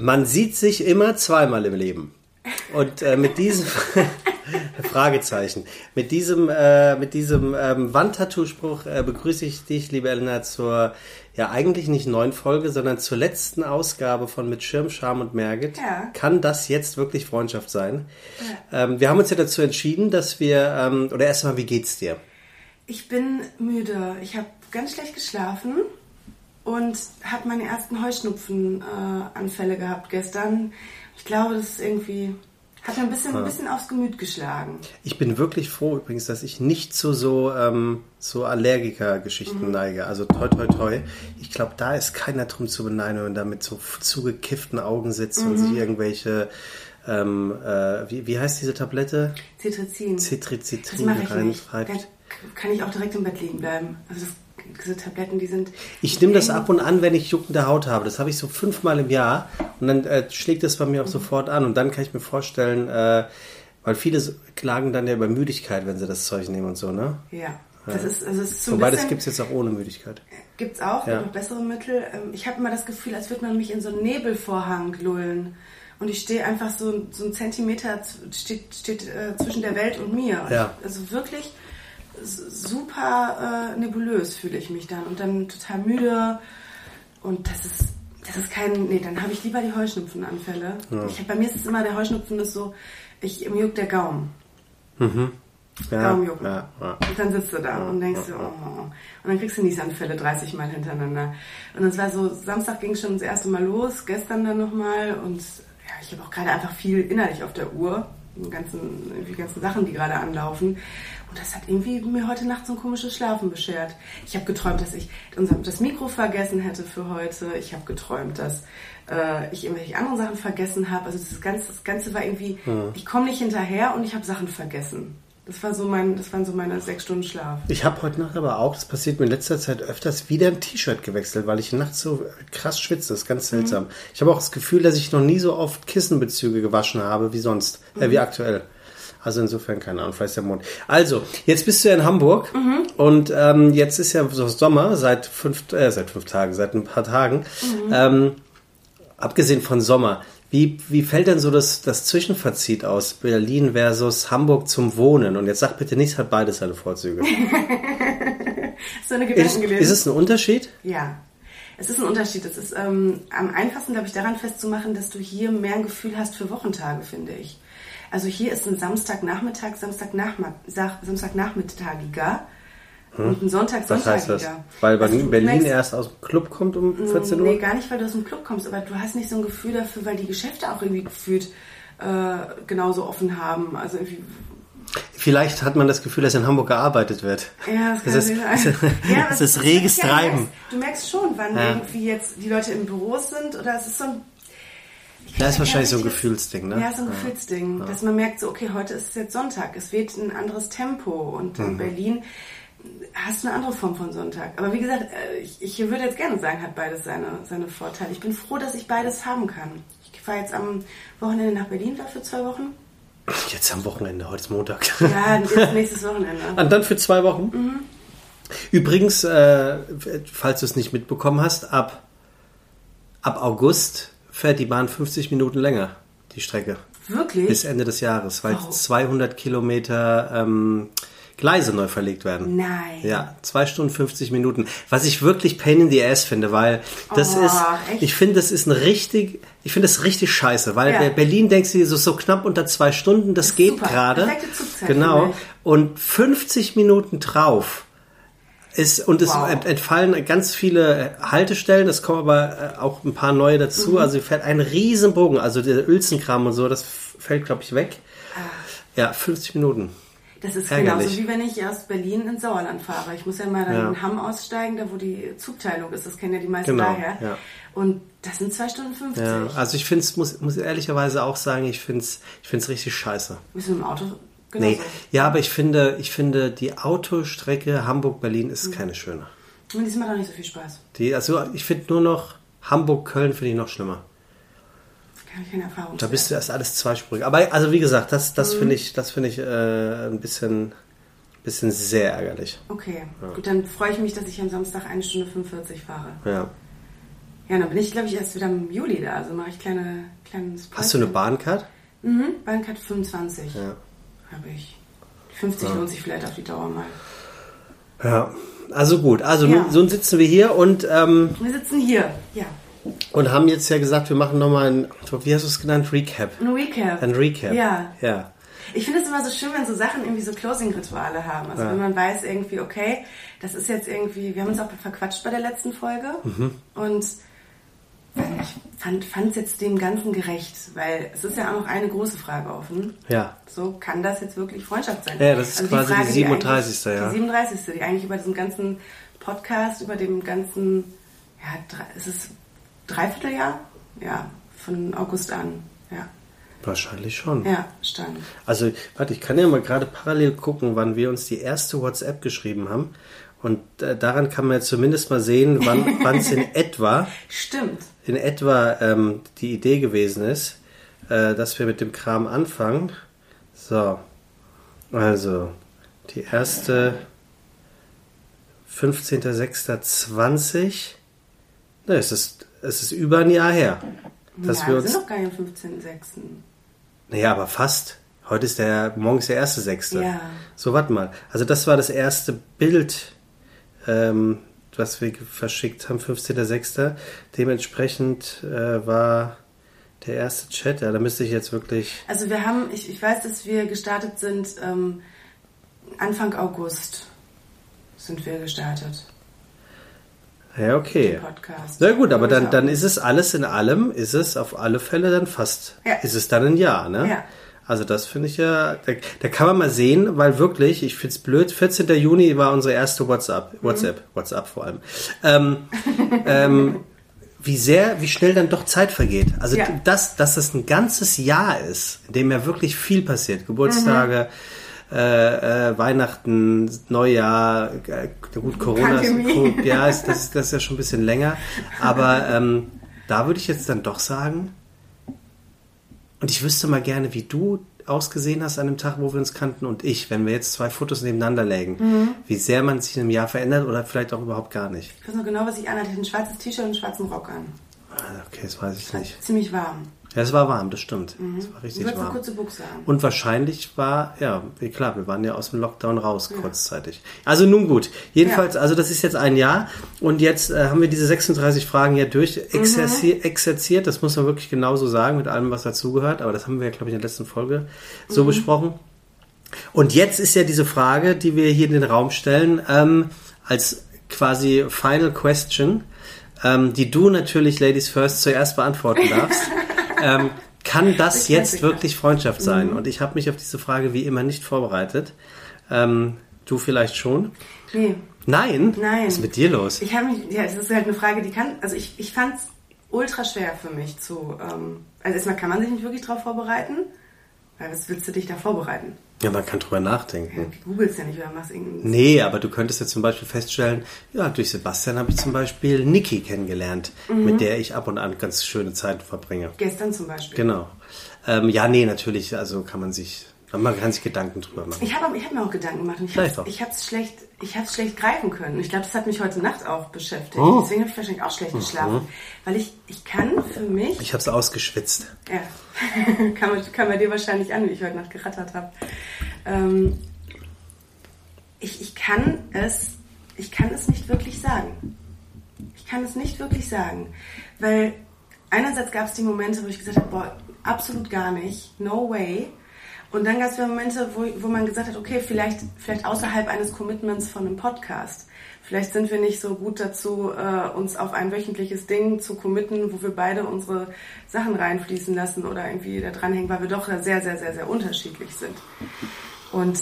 Man sieht sich immer zweimal im Leben. Und äh, mit diesem Fragezeichen, mit diesem, äh, mit diesem ähm, Wandtattoo-Spruch äh, begrüße ich dich, liebe Elena, zur ja eigentlich nicht neuen Folge, sondern zur letzten Ausgabe von Mit Schirm, Scham und Merget. Ja. Kann das jetzt wirklich Freundschaft sein? Ähm, wir haben uns ja dazu entschieden, dass wir, ähm, oder erstmal, wie geht's dir? Ich bin müde. Ich habe ganz schlecht geschlafen und habe meine ersten Heuschnupfenanfälle gehabt gestern. Ich glaube, das ist irgendwie hat mir ein bisschen, ein bisschen aufs Gemüt geschlagen. Ich bin wirklich froh übrigens, dass ich nicht zu so, ähm, so Allergiker-Geschichten neige. Also toi toi toi. Ich glaube, da ist keiner drum zu beneiden, wenn man da mit so zugekifften Augen sitzt und sich irgendwelche, ähm, äh, wie, wie heißt diese Tablette? Cetrizin. Das Cetrizitrin mache ich nicht. reinschreibt. Da kann ich auch direkt im Bett liegen bleiben. Also das, diese Tabletten, die sind... Ich nehme das ab und an, wenn ich juckende Haut habe. Das habe ich so fünfmal im Jahr und dann äh, schlägt das bei mir auch sofort an. Und dann kann ich mir vorstellen, äh, weil viele klagen dann ja über Müdigkeit, wenn sie das Zeug nehmen und so, ne? Ja. Das ist, es ist so Wobei das gibt es jetzt auch ohne Müdigkeit. Gibt's auch, Ja. gibt noch bessere Mittel. Ähm, Ich habe immer das Gefühl, als würde man mich in so einen Nebelvorhang lullen. Und ich stehe einfach so, so einen Zentimeter steht, steht äh, zwischen der Welt und mir. Ja. Also wirklich super äh, nebulös fühle ich mich dann. Und dann total müde. Und das ist, das ist kein, nee, dann habe ich lieber die Heuschnupfenanfälle. Ich hab, bei mir ist es immer, der Heuschnupfen ist so, ich, mir juckt der Gaumen. Ja, Daumenjucken. ja, ja. Und dann sitzt du da und denkst so, oh. Und dann kriegst du Niesanfälle 30 Mal hintereinander. Und es war so, Samstag ging schon das erste Mal los, gestern dann nochmal. Und ja, ich habe auch gerade einfach viel innerlich auf der Uhr. Die ganzen, die ganzen Sachen, die gerade anlaufen. Und das hat irgendwie mir heute Nacht so ein komisches Schlafen beschert. Ich habe geträumt, dass ich unser, das Mikro vergessen hätte für heute. Ich habe geträumt, dass äh, ich irgendwelche anderen Sachen vergessen habe. Also das Ganze, das Ganze war irgendwie, ich komme nicht hinterher und ich habe Sachen vergessen. Das war so mein, das waren so meine sechs Stunden Schlaf. Ich habe heute Nacht aber auch, das passiert mir in letzter Zeit öfters, wieder ein T-Shirt gewechselt, weil ich nachts so krass schwitze. Das ist ganz seltsam. Ich habe auch das Gefühl, dass ich noch nie so oft Kissenbezüge gewaschen habe wie sonst, äh, wie aktuell. Also insofern keine Ahnung, vielleicht der Mond. Also, jetzt bist du ja in Hamburg und ähm, jetzt ist ja so Sommer seit fünf, äh, seit fünf Tagen, seit ein paar Tagen. Ähm, abgesehen von Sommer, wie, wie fällt denn so das, das Zwischenfazit aus Berlin versus Hamburg zum Wohnen? Und jetzt sag bitte nicht, es hat beides seine Vorzüge. Du eine Ist, ist es ein Unterschied? Ja. Es ist ein Unterschied. Es ist ähm, am einfachsten, glaube ich, daran festzumachen, dass du hier mehr ein Gefühl hast für Wochentage, finde ich. Also hier ist ein Samstagnachmittag, Samstagnachma- Sach- Samstagnachmittagiger und ein Sonntag, Hm? Was heißt das? Sonntagiger. Weil Also du Berlin erst aus dem Club kommt um 14 Uhr? Nee, gar nicht, weil du aus dem Club kommst, aber du hast nicht so ein Gefühl dafür, weil die Geschäfte auch irgendwie gefühlt äh, genauso offen haben. Also irgendwie, Vielleicht hat man das Gefühl, dass in Hamburg gearbeitet wird. ja, das kann Es ist, sein. Ja, es ist reges Treiben. Du merkst, du merkst schon, wann Ja. irgendwie jetzt die Leute im Büro sind oder es ist so ein ich Da ist wahrscheinlich so ein Gefühlsding, ne? Ja, so ein Gefühlsding, dass man merkt, so okay, heute ist es jetzt Sonntag, es weht ein anderes Tempo und Mhm. in Berlin hast du eine andere Form von Sonntag. Aber wie gesagt, äh, ich, ich würde jetzt gerne sagen, hat beides seine, seine Vorteile. Ich bin froh, dass ich beides haben kann. Ich fahre jetzt am Wochenende nach Berlin da für zwei Wochen. Jetzt am Wochenende, heute ist Montag. Ja, jetzt nächstes Wochenende. Und dann für zwei Wochen. Mhm. Übrigens, äh, falls du es nicht mitbekommen hast, ab, ab August fährt die Bahn 50 Minuten länger, die Strecke. Wirklich? Bis Ende des Jahres, weil Oh. 200 Kilometer ähm, Gleise neu verlegt werden. Nein. Ja, zwei Stunden 50 Minuten. Was ich wirklich pain in the ass finde, weil das Oh, ist, echt? ich finde, das ist ein richtig, ich finde das richtig scheiße, weil Ja. Berlin denkst du so, so knapp unter zwei Stunden, das geht super. gerade. Genau. Und 50 Minuten drauf ist, und es Wow. ent- entfallen ganz viele Haltestellen, es kommen aber äh, auch ein paar neue dazu. Mhm. Also sie fährt einen riesen Bogen, also der Uelzenkram und so, das fällt, glaube ich, weg. Ah. Ja, 50 Minuten. Das ist Ärgerlich. genauso wie wenn ich aus Berlin ins Sauerland fahre. Ich muss ja mal dann Ja. in Hamm aussteigen, da wo die Zugteilung ist. Das kennen ja die meisten Genau, daher. ja. Und das sind zwei Stunden 50. Ja, also ich finde es, muss, muss ehrlicherweise auch sagen, ich finde es ich find's richtig scheiße. Bist du im Auto? Genauso. Nee, ja, aber ich finde, ich finde, die Autostrecke Hamburg-Berlin ist keine schöne. Und die macht auch nicht so viel Spaß. Die, also ich finde nur noch Hamburg-Köln finde ich noch schlimmer. Kann ich keine Erfahrung Da bist du erst alles zweispurig. Aber also wie gesagt, das, das finde ich, das finde ich äh, ein bisschen, bisschen sehr ärgerlich. Okay, gut, dann freue ich mich, dass ich am Samstag eine Stunde 45 fahre. Ja. Ja, dann bin ich, glaube ich, erst wieder im Juli da. Also mache ich kleine, kleines Hast du eine Bahncard? Mhm, Bahncard 25 Ja. habe ich. 50 lohnt sich vielleicht auf die Dauer mal. Ja. Also gut, also Ja. nun, so sitzen wir hier und, ähm, Wir sitzen hier, ja. Und haben jetzt ja gesagt, wir machen nochmal ein, wie hast du es genannt, Recap. Ein Recap. Ein Recap. Ja. Ja. Ich finde es immer so schön, wenn so Sachen irgendwie so Closing-Rituale haben. Also Ja. wenn man weiß irgendwie, okay, das ist jetzt irgendwie, wir haben uns auch verquatscht bei der letzten Folge Mhm. und ich fand fand es jetzt dem Ganzen gerecht, weil es ist ja auch noch eine große Frage offen. Ja. So, kann das jetzt wirklich Freundschaft sein? Ja, das ist quasi die 37., eigentlich- ja. Die 37. Die eigentlich über diesen ganzen Podcast, über dem ganzen, ja, drei, ist es Dreivierteljahr? Ja, von August an. Ja, Wahrscheinlich schon. ja, stand. Also, warte, ich kann ja mal gerade parallel gucken, wann wir uns die erste WhatsApp geschrieben haben. Und äh, daran kann man ja zumindest mal sehen, wann es in etwa, Stimmt. in etwa ähm, die Idee gewesen ist, äh, dass wir mit dem Kram anfangen. So, also die erste 15.06.20. Ne, es ist, es ist über ein Jahr her. Dass ja, wir uns sind doch gar nicht am 15.06. Naja, aber fast. Heute ist der, morgen ist der erste Sechste. Ja. So, warte mal. Also das war das erste Bild, ähm, was wir verschickt haben, 15.06. Dementsprechend äh, war der erste Chat, ja, da müsste ich jetzt wirklich... Also wir haben, ich, ich weiß, dass wir gestartet sind, ähm, Anfang August sind wir gestartet, Ja, okay. Podcast. Na gut, aber dann, Ja. dann ist es alles in allem, ist es auf alle Fälle dann fast, Ja. ist es dann ein Jahr, ne? Ja. Also das finde ich ja, da, da kann man mal sehen, weil wirklich, ich finde es blöd, 14. Juni war unsere erste WhatsApp, Mhm. WhatsApp, WhatsApp vor allem. Ähm, ähm, wie sehr, wie schnell dann doch Zeit vergeht. Also Ja. das, dass das ein ganzes Jahr ist, in dem ja wirklich viel passiert. Geburtstage, äh, äh, Weihnachten, Neujahr, äh, gut, Corona ist, ja, ist, das, ist, das ist ja schon ein bisschen länger. Aber ähm, da würde ich jetzt dann doch sagen, und ich wüsste mal gerne, wie du ausgesehen hast an dem Tag, wo wir uns kannten und ich, wenn wir jetzt zwei Fotos nebeneinander legen, Mhm. wie sehr man sich in einem Jahr verändert oder vielleicht auch überhaupt gar nicht. Ich weiß noch genau, was ich anhatte. Ich hatte ein schwarzes T-Shirt und einen schwarzen Rock an. Ah, Okay, das weiß ich nicht. Ziemlich warm. Ja, es war warm, das stimmt. Es war Du richtig wolltest eine warm. kurze Buchse haben. Und wahrscheinlich war, ja, klar, wir waren ja aus dem Lockdown raus kurzzeitig. Also nun gut. Jedenfalls, also das ist jetzt ein Jahr und jetzt äh, haben wir diese 36 Fragen ja durch exerzi exerziert. Das muss man wirklich genauso sagen, mit allem, was dazugehört. Aber das haben wir ja, glaube ich, in der letzten Folge so besprochen. Und jetzt ist ja diese Frage, die wir hier in den Raum stellen, ähm, als quasi Final Question, ähm, die du natürlich, Ladies First, zuerst beantworten darfst. ähm, kann das Ich jetzt wirklich Freundschaft sein? Und ich habe mich auf diese Frage wie immer nicht vorbereitet. Ähm, du vielleicht schon? Nee, Nein? Nein. Was ist mit dir los? ich habe mich, ja, es ist halt eine Frage, die kann, also ich, ich fand es ultra schwer für mich zu, ähm, also erstmal kann man sich nicht wirklich darauf vorbereiten, weil was willst du dich da vorbereiten? Ja, man kann drüber Ja, nachdenken. du googelst ja nicht oder machst irgendein Nee, aber du könntest jetzt zum Beispiel feststellen, ja, durch Sebastian habe ich zum Beispiel Niki kennengelernt, Mhm. mit der ich ab und an ganz schöne Zeiten verbringe. Gestern zum Beispiel. Genau. Ähm, ja, nee, natürlich, also kann man sich, man kann sich Gedanken drüber machen. Ich habe hab mir auch Gedanken gemacht und ich habe hab's schlecht, ich hab's schlecht greifen können. Ich glaube, das hat mich heute Nacht auch beschäftigt. Oh. Deswegen habe ich wahrscheinlich auch schlecht geschlafen. Weil ich, ich kann für mich, Ich habe es ausgeschwitzt. ja, kam, kam bei dir wahrscheinlich an, wie ich heute Nacht gerattert habe. Ähm, ich, ich kann es, ich kann es nicht wirklich sagen. Ich kann es nicht wirklich sagen. Weil einerseits gab es die Momente, wo ich gesagt habe, boah, absolut gar nicht, no way. Und dann gab es Momente, wo, wo man gesagt hat, okay, vielleicht, vielleicht außerhalb eines Commitments von einem Podcast. Vielleicht sind wir nicht so gut dazu, äh, uns auf ein wöchentliches Ding zu committen, wo wir beide unsere Sachen reinfließen lassen oder irgendwie da dranhängen, weil wir doch sehr, sehr, sehr, sehr unterschiedlich sind. Und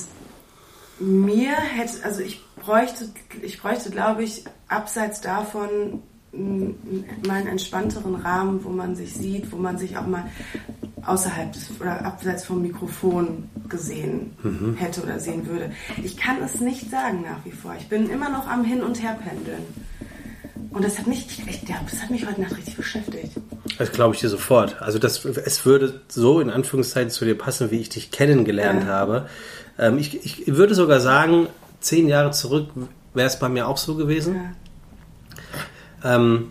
mir hätte, also ich bräuchte, ich bräuchte, glaube ich, abseits davon mal einen entspannteren Rahmen, wo man sich sieht, wo man sich auch mal außerhalb des, oder abseits vom Mikrofon gesehen hätte oder sehen würde. Ich kann es nicht sagen nach wie vor. Ich bin immer noch am Hin- und Herpendeln. Und das hat mich, ich, das hat mich heute Nacht richtig beschäftigt. Das glaube ich dir sofort. Also das, es würde so in Anführungszeichen zu dir passen, wie ich dich kennengelernt Ja. habe. Ähm, ich, ich würde sogar sagen, zehn Jahre zurück wäre es bei mir auch so gewesen. Ja. Ähm,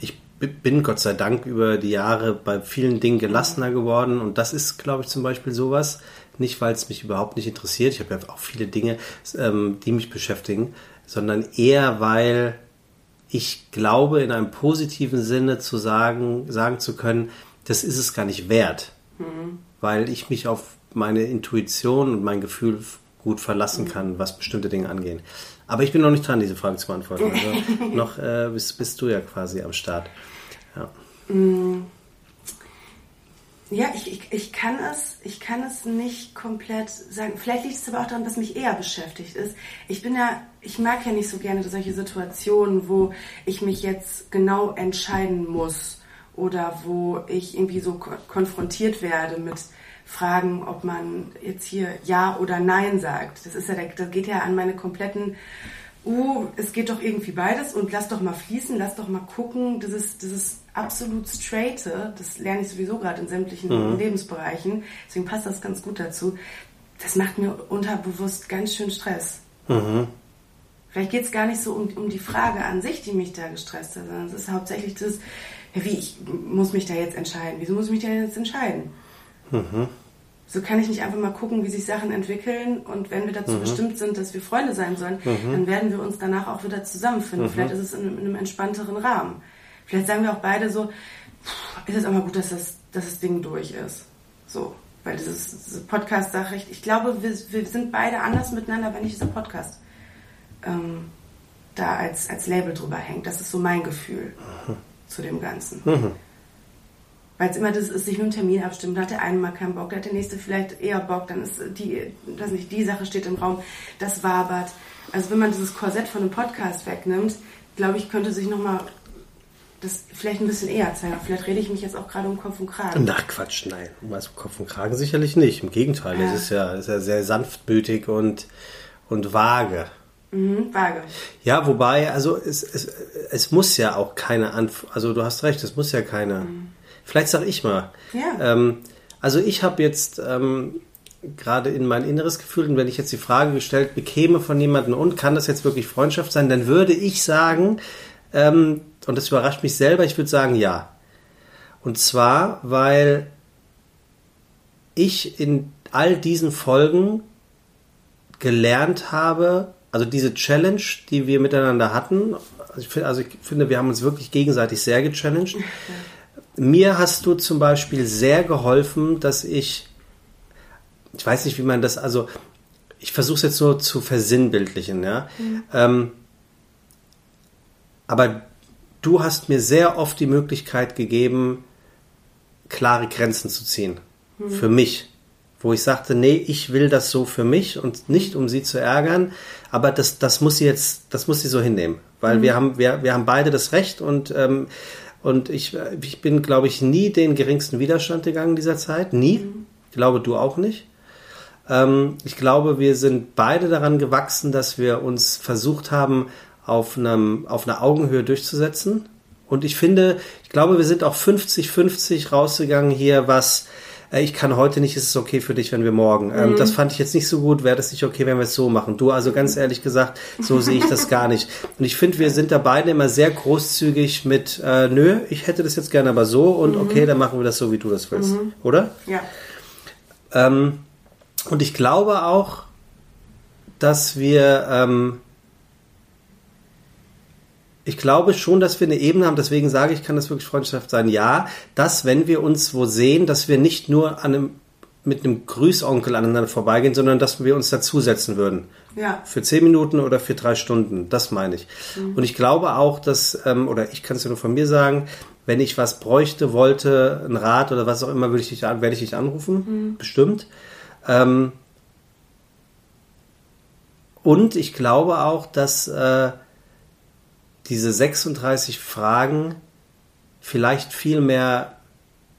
ich bin Gott sei Dank über die Jahre bei vielen Dingen gelassener geworden und das ist, glaube ich, zum Beispiel sowas. Nicht, weil es mich überhaupt nicht interessiert. Ich habe ja auch viele Dinge, ähm, die mich beschäftigen, sondern eher, weil ich glaube, in einem positiven Sinne zu sagen, sagen zu können, das ist es gar nicht wert, mhm. weil ich mich auf meine Intuition und mein Gefühl gut verlassen kann, was bestimmte Dinge angehen. Aber ich bin noch nicht dran, diese Frage zu beantworten. Also noch äh, bist, bist du ja quasi am Start. Ja. Mm. Ja, ich, ich, ich, kann es, ich kann es nicht komplett sagen. Vielleicht liegt es aber auch daran, dass mich eher beschäftigt ist. Ich bin ja, ich mag ja nicht so gerne solche Situationen, wo ich mich jetzt genau entscheiden muss oder wo ich irgendwie so konfrontiert werde mit Fragen, ob man jetzt hier Ja oder Nein sagt. Das ist ja, das geht ja an meine kompletten, uh, es geht doch irgendwie beides und lass doch mal fließen, lass doch mal gucken. Das ist, das ist absolut straighte, das lerne ich sowieso gerade in sämtlichen mhm. Lebensbereichen, deswegen passt das ganz gut dazu. Das macht mir unterbewusst ganz schön Stress. Mhm. Vielleicht geht es gar nicht so um, um die Frage an sich, die mich da gestresst hat, sondern es ist hauptsächlich das, wie, ich muss mich da jetzt entscheiden. Wieso muss ich mich da jetzt entscheiden? Mhm. So kann ich nicht einfach mal gucken, wie sich Sachen entwickeln und wenn wir dazu mhm. bestimmt sind, dass wir Freunde sein sollen, mhm. dann werden wir uns danach auch wieder zusammenfinden. Mhm. Vielleicht ist es in, in, einem entspannteren Rahmen. Vielleicht sagen wir auch beide so, ist es auch mal gut, dass das, dass das Ding durch ist. So, weil dieses, diese Podcast-Sache, ich, glaube, wir, wir sind beide anders miteinander, wenn nicht dieser Podcast ähm, da als, als Label drüber hängt. Das ist so mein Gefühl mhm. zu dem Ganzen. Weil es immer das ist, sich nur einen Termin abstimmen. Da hat der eine mal keinen Bock, da hat der nächste vielleicht eher Bock, dann ist die, das nicht, die Sache steht im Raum, das wabert. Also wenn man dieses Korsett von einem Podcast wegnimmt, glaube ich, könnte sich nochmal das vielleicht ein bisschen eher zeigen. Vielleicht rede ich mich jetzt auch gerade um Kopf und Kragen. Ach Quatsch, nein. Um Kopf und Kragen sicherlich nicht. Im Gegenteil, ja. es ist ja, ist ja sehr sanftmütig und, und vage. Mhm, vage. Ja, wobei, also es, es, es muss ja auch keine Antwort, also du hast recht, es muss ja keine. Mhm Vielleicht sage ich mal. Ja. Ähm, also ich habe jetzt ähm, gerade in mein inneres Gefühl, und wenn ich jetzt die Frage gestellt bekäme von jemandem, und kann das jetzt wirklich Freundschaft sein, dann würde ich sagen, ähm, und das überrascht mich selber, ich würde sagen ja. Und zwar, weil ich in all diesen Folgen gelernt habe, also diese Challenge, die wir miteinander hatten, also ich, finde, also ich finde, wir haben uns wirklich gegenseitig sehr gechallenged. Mir hast du zum Beispiel sehr geholfen, dass ich, ich weiß nicht, wie man das, also ich versuche es jetzt so zu versinnbildlichen, ja. Mhm. Ähm, aber du hast mir sehr oft die Möglichkeit gegeben, klare Grenzen zu ziehen. Mhm. Für mich. Wo ich sagte, nee, ich will das so für mich und nicht um sie zu ärgern, aber das, das muss sie jetzt, das muss sie so hinnehmen. Weil mhm. wir haben, wir, wir haben beide das Recht und ähm, und ich, ich bin, glaube ich, nie den geringsten Widerstand gegangen in dieser Zeit. Nie. Mhm. Ich glaube, du auch nicht. Ähm, ich glaube, wir sind beide daran gewachsen, dass wir uns versucht haben, auf, einem, auf einer Augenhöhe durchzusetzen. Und ich finde, ich glaube, wir sind auch 50-50 rausgegangen hier, was ich kann heute nicht, ist es okay für dich, wenn wir morgen. Ähm, mhm. das fand ich jetzt nicht so gut, wäre das nicht okay, wenn wir es so machen. Du, also ganz ehrlich gesagt, so sehe ich das gar nicht. Und ich finde, wir sind da beide immer sehr großzügig mit, äh, nö, ich hätte das jetzt gerne aber so und mhm. okay, dann machen wir das so, wie du das willst. Mhm. Oder? Ja. Ähm, und ich glaube auch, dass wir ähm, ich glaube schon, dass wir eine Ebene haben, deswegen sage ich, kann das wirklich Freundschaft sein. Ja, dass, wenn wir uns wo sehen, dass wir nicht nur an einem, mit einem Grüßonkel aneinander vorbeigehen, sondern dass wir uns dazusetzen würden. Ja. Für zehn Minuten oder für drei Stunden. Das meine ich. Mhm. Und ich glaube auch, dass, ähm, oder ich kann es ja nur von mir sagen, wenn ich was bräuchte, wollte, ein Rat oder was auch immer, würde ich dich, werde ich dich anrufen. Mhm. Bestimmt. Ähm, und ich glaube auch, dass, äh, diese 36 Fragen vielleicht viel mehr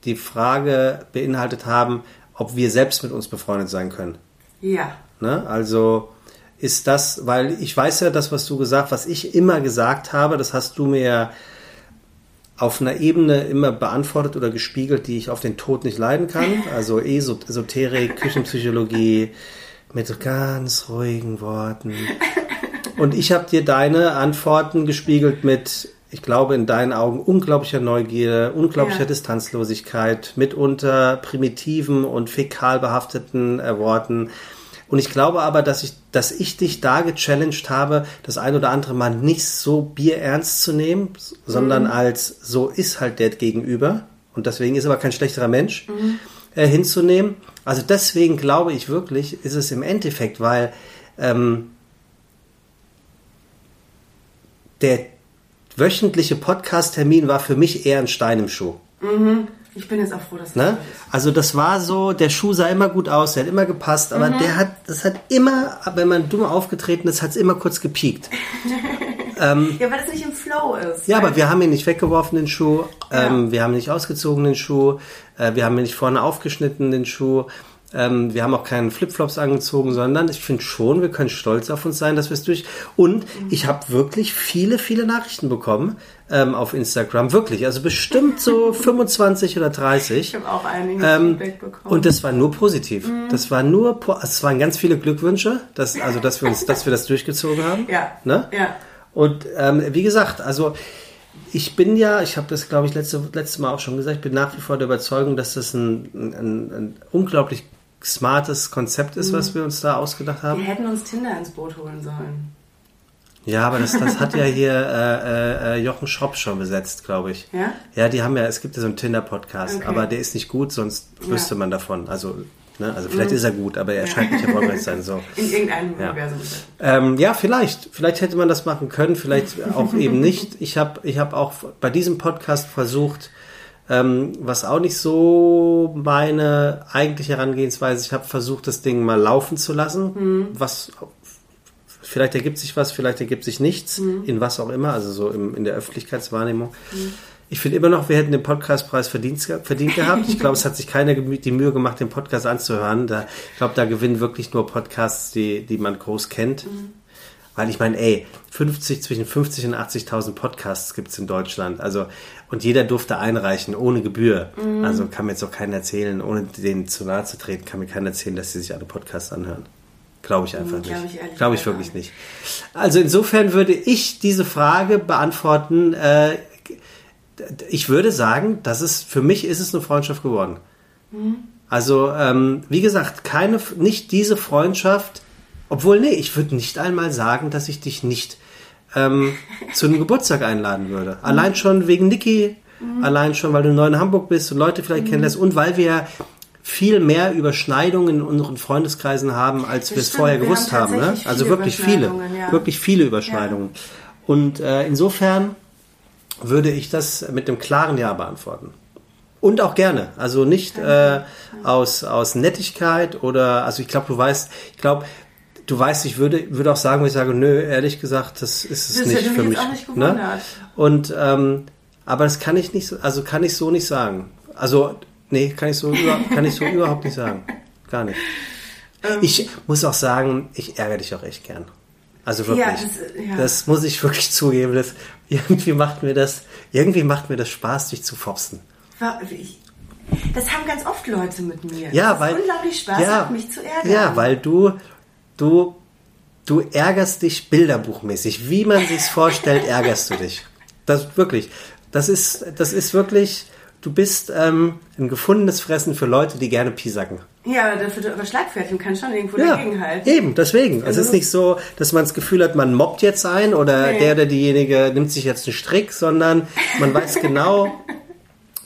die Frage beinhaltet haben, ob wir selbst mit uns befreundet sein können. Ja. Ne? Also ist das, weil ich weiß ja das, was du gesagt, was ich immer gesagt habe, das hast du mir auf einer Ebene immer beantwortet oder gespiegelt, die ich auf den Tod nicht leiden kann. Also Esoterik, Küchenpsychologie mit ganz ruhigen Worten. Und ich habe dir deine Antworten gespiegelt mit, ich glaube, in deinen Augen unglaublicher Neugier, unglaublicher Ja. Distanzlosigkeit, mitunter primitiven und fäkal behafteten äh, Worten. Und ich glaube aber, dass ich, dass ich dich da gechallenged habe, das ein oder andere Mal nicht so bierernst zu nehmen, sondern als so ist halt der Gegenüber. Und deswegen ist er aber kein schlechterer Mensch äh, hinzunehmen. Also deswegen glaube ich wirklich, ist es im Endeffekt, weil ähm, der wöchentliche Podcast-Termin war für mich eher ein Stein im Schuh. Ich bin jetzt auch froh, dass das Ne? Also das war so, der Schuh sah immer gut aus, der hat immer gepasst, aber Mhm. der hat, das hat immer, wenn man dumm aufgetreten ist, hat es immer kurz gepiekt. Ja, weil das nicht im Flow ist. Ja, aber wir haben ihn nicht weggeworfen, den Schuh. Ja. Ähm, wir haben ihn nicht ausgezogen, den Schuh. Äh, wir haben ihn nicht vorne aufgeschnitten, den Schuh. Ähm, wir haben auch keinen Flipflops angezogen, sondern ich finde schon, wir können stolz auf uns sein, dass wir es durch. Und ich habe wirklich viele, viele Nachrichten bekommen ähm, auf Instagram. Wirklich. Also bestimmt so 25 oder 30. Ich habe auch einiges Ähm, Feedback bekommen. und das war nur positiv. Das war nur, also es waren ganz viele Glückwünsche, dass, also dass wir uns, dass wir das durchgezogen haben. ja. Ne? Ja. Und ähm, wie gesagt, also ich bin ja, ich habe das glaube ich letzte, letzte Mal auch schon gesagt, ich bin nach wie vor der Überzeugung, dass das ein, ein, ein unglaublich smartes Konzept ist, was wir uns da ausgedacht Wir haben. hätten uns Tinder ins Boot holen sollen. Ja, aber das, das hat ja hier äh, äh, Jochen Schropp schon besetzt, glaube ich. Ja? Ja, die haben ja, es gibt ja so einen Tinder-Podcast, Okay. aber der ist nicht gut, sonst wüsste Ja. Mhm. man davon. Also, ne, also vielleicht ist er gut, aber er scheint nicht erfolgreich zu sein. So. In irgendeinem Ja. Universum. Ähm, ja, vielleicht. Vielleicht hätte man das machen können, vielleicht auch eben nicht. Ich habe ich hab auch bei diesem Podcast versucht, ähm, was auch nicht so meine eigentliche Herangehensweise, ich habe versucht, das Ding mal laufen zu lassen, was vielleicht ergibt sich was, vielleicht ergibt sich nichts, in was auch immer, also so im, in der Öffentlichkeitswahrnehmung. Ich finde immer noch, wir hätten den Podcastpreis verdient, verdient gehabt. Ich glaube, es hat sich keiner die Mühe gemacht, den Podcast anzuhören. Da, ich glaube, da gewinnen wirklich nur Podcasts, die, die man groß kennt. Weil ich meine, ey, 50, zwischen 50 und 80.000 Podcasts gibt's in Deutschland. Also, und jeder durfte einreichen, ohne Gebühr. Also kann mir jetzt auch keiner erzählen, ohne denen zu nahe zu treten, kann mir keiner erzählen, dass sie sich alle Podcasts anhören. Glaube ich einfach glaub nicht. Glaube ich wirklich nicht. Also insofern würde ich diese Frage beantworten, äh, ich würde sagen, dass es für mich ist es eine Freundschaft geworden. Also ähm, wie gesagt, keine, nicht diese Freundschaft. Obwohl nee, ich würde nicht einmal sagen, dass ich dich nicht ähm, zu einem Geburtstag einladen würde. Allein schon wegen Niki, allein schon, weil du neu in Hamburg bist und Leute vielleicht kennenlernst und weil wir viel mehr Überschneidungen in unseren Freundeskreisen haben, als wir es vorher wir gewusst haben. Ne? Also wirklich viele, ja. wirklich viele Überschneidungen. Und äh, insofern würde ich das mit dem klaren Ja beantworten. Und auch gerne. Also nicht äh, aus, aus Nettigkeit oder, also ich glaube, du weißt, ich glaube, du weißt, ich würde, würde auch sagen, wenn ich sage, nö, ehrlich gesagt, das ist es Das nicht für mich nicht ne? Und, ähm, aber das kann ich nicht so, also kann ich so nicht sagen. Also, nee, kann ich so, über, kann ich so überhaupt nicht sagen. Gar nicht. Ähm. Ich muss auch sagen, ich ärgere dich auch echt gern. Also wirklich. Ja, das, ja. Das muss ich wirklich zugeben. Das, irgendwie macht mir das, irgendwie macht mir das Spaß, dich zu fopsen. War- ich- Das haben ganz oft Leute mit mir. Ja, das weil ist unglaublich Spaß ja, mich zu ärgern. Ja, weil du, du, du ärgerst dich bilderbuchmäßig. Wie man sich's vorstellt, ärgerst du dich. Das wirklich. Das ist, das ist wirklich. Du bist ähm, ein gefundenes Fressen für Leute, die gerne piesacken. Ja, aber dafür aber schlagfertig kann schon irgendwo Ja, dagegenhalten. eben, deswegen. Es Also- ist nicht so, dass man das Gefühl hat, man mobbt jetzt ein oder Nee. der oder diejenige nimmt sich jetzt einen Strick, sondern man weiß genau,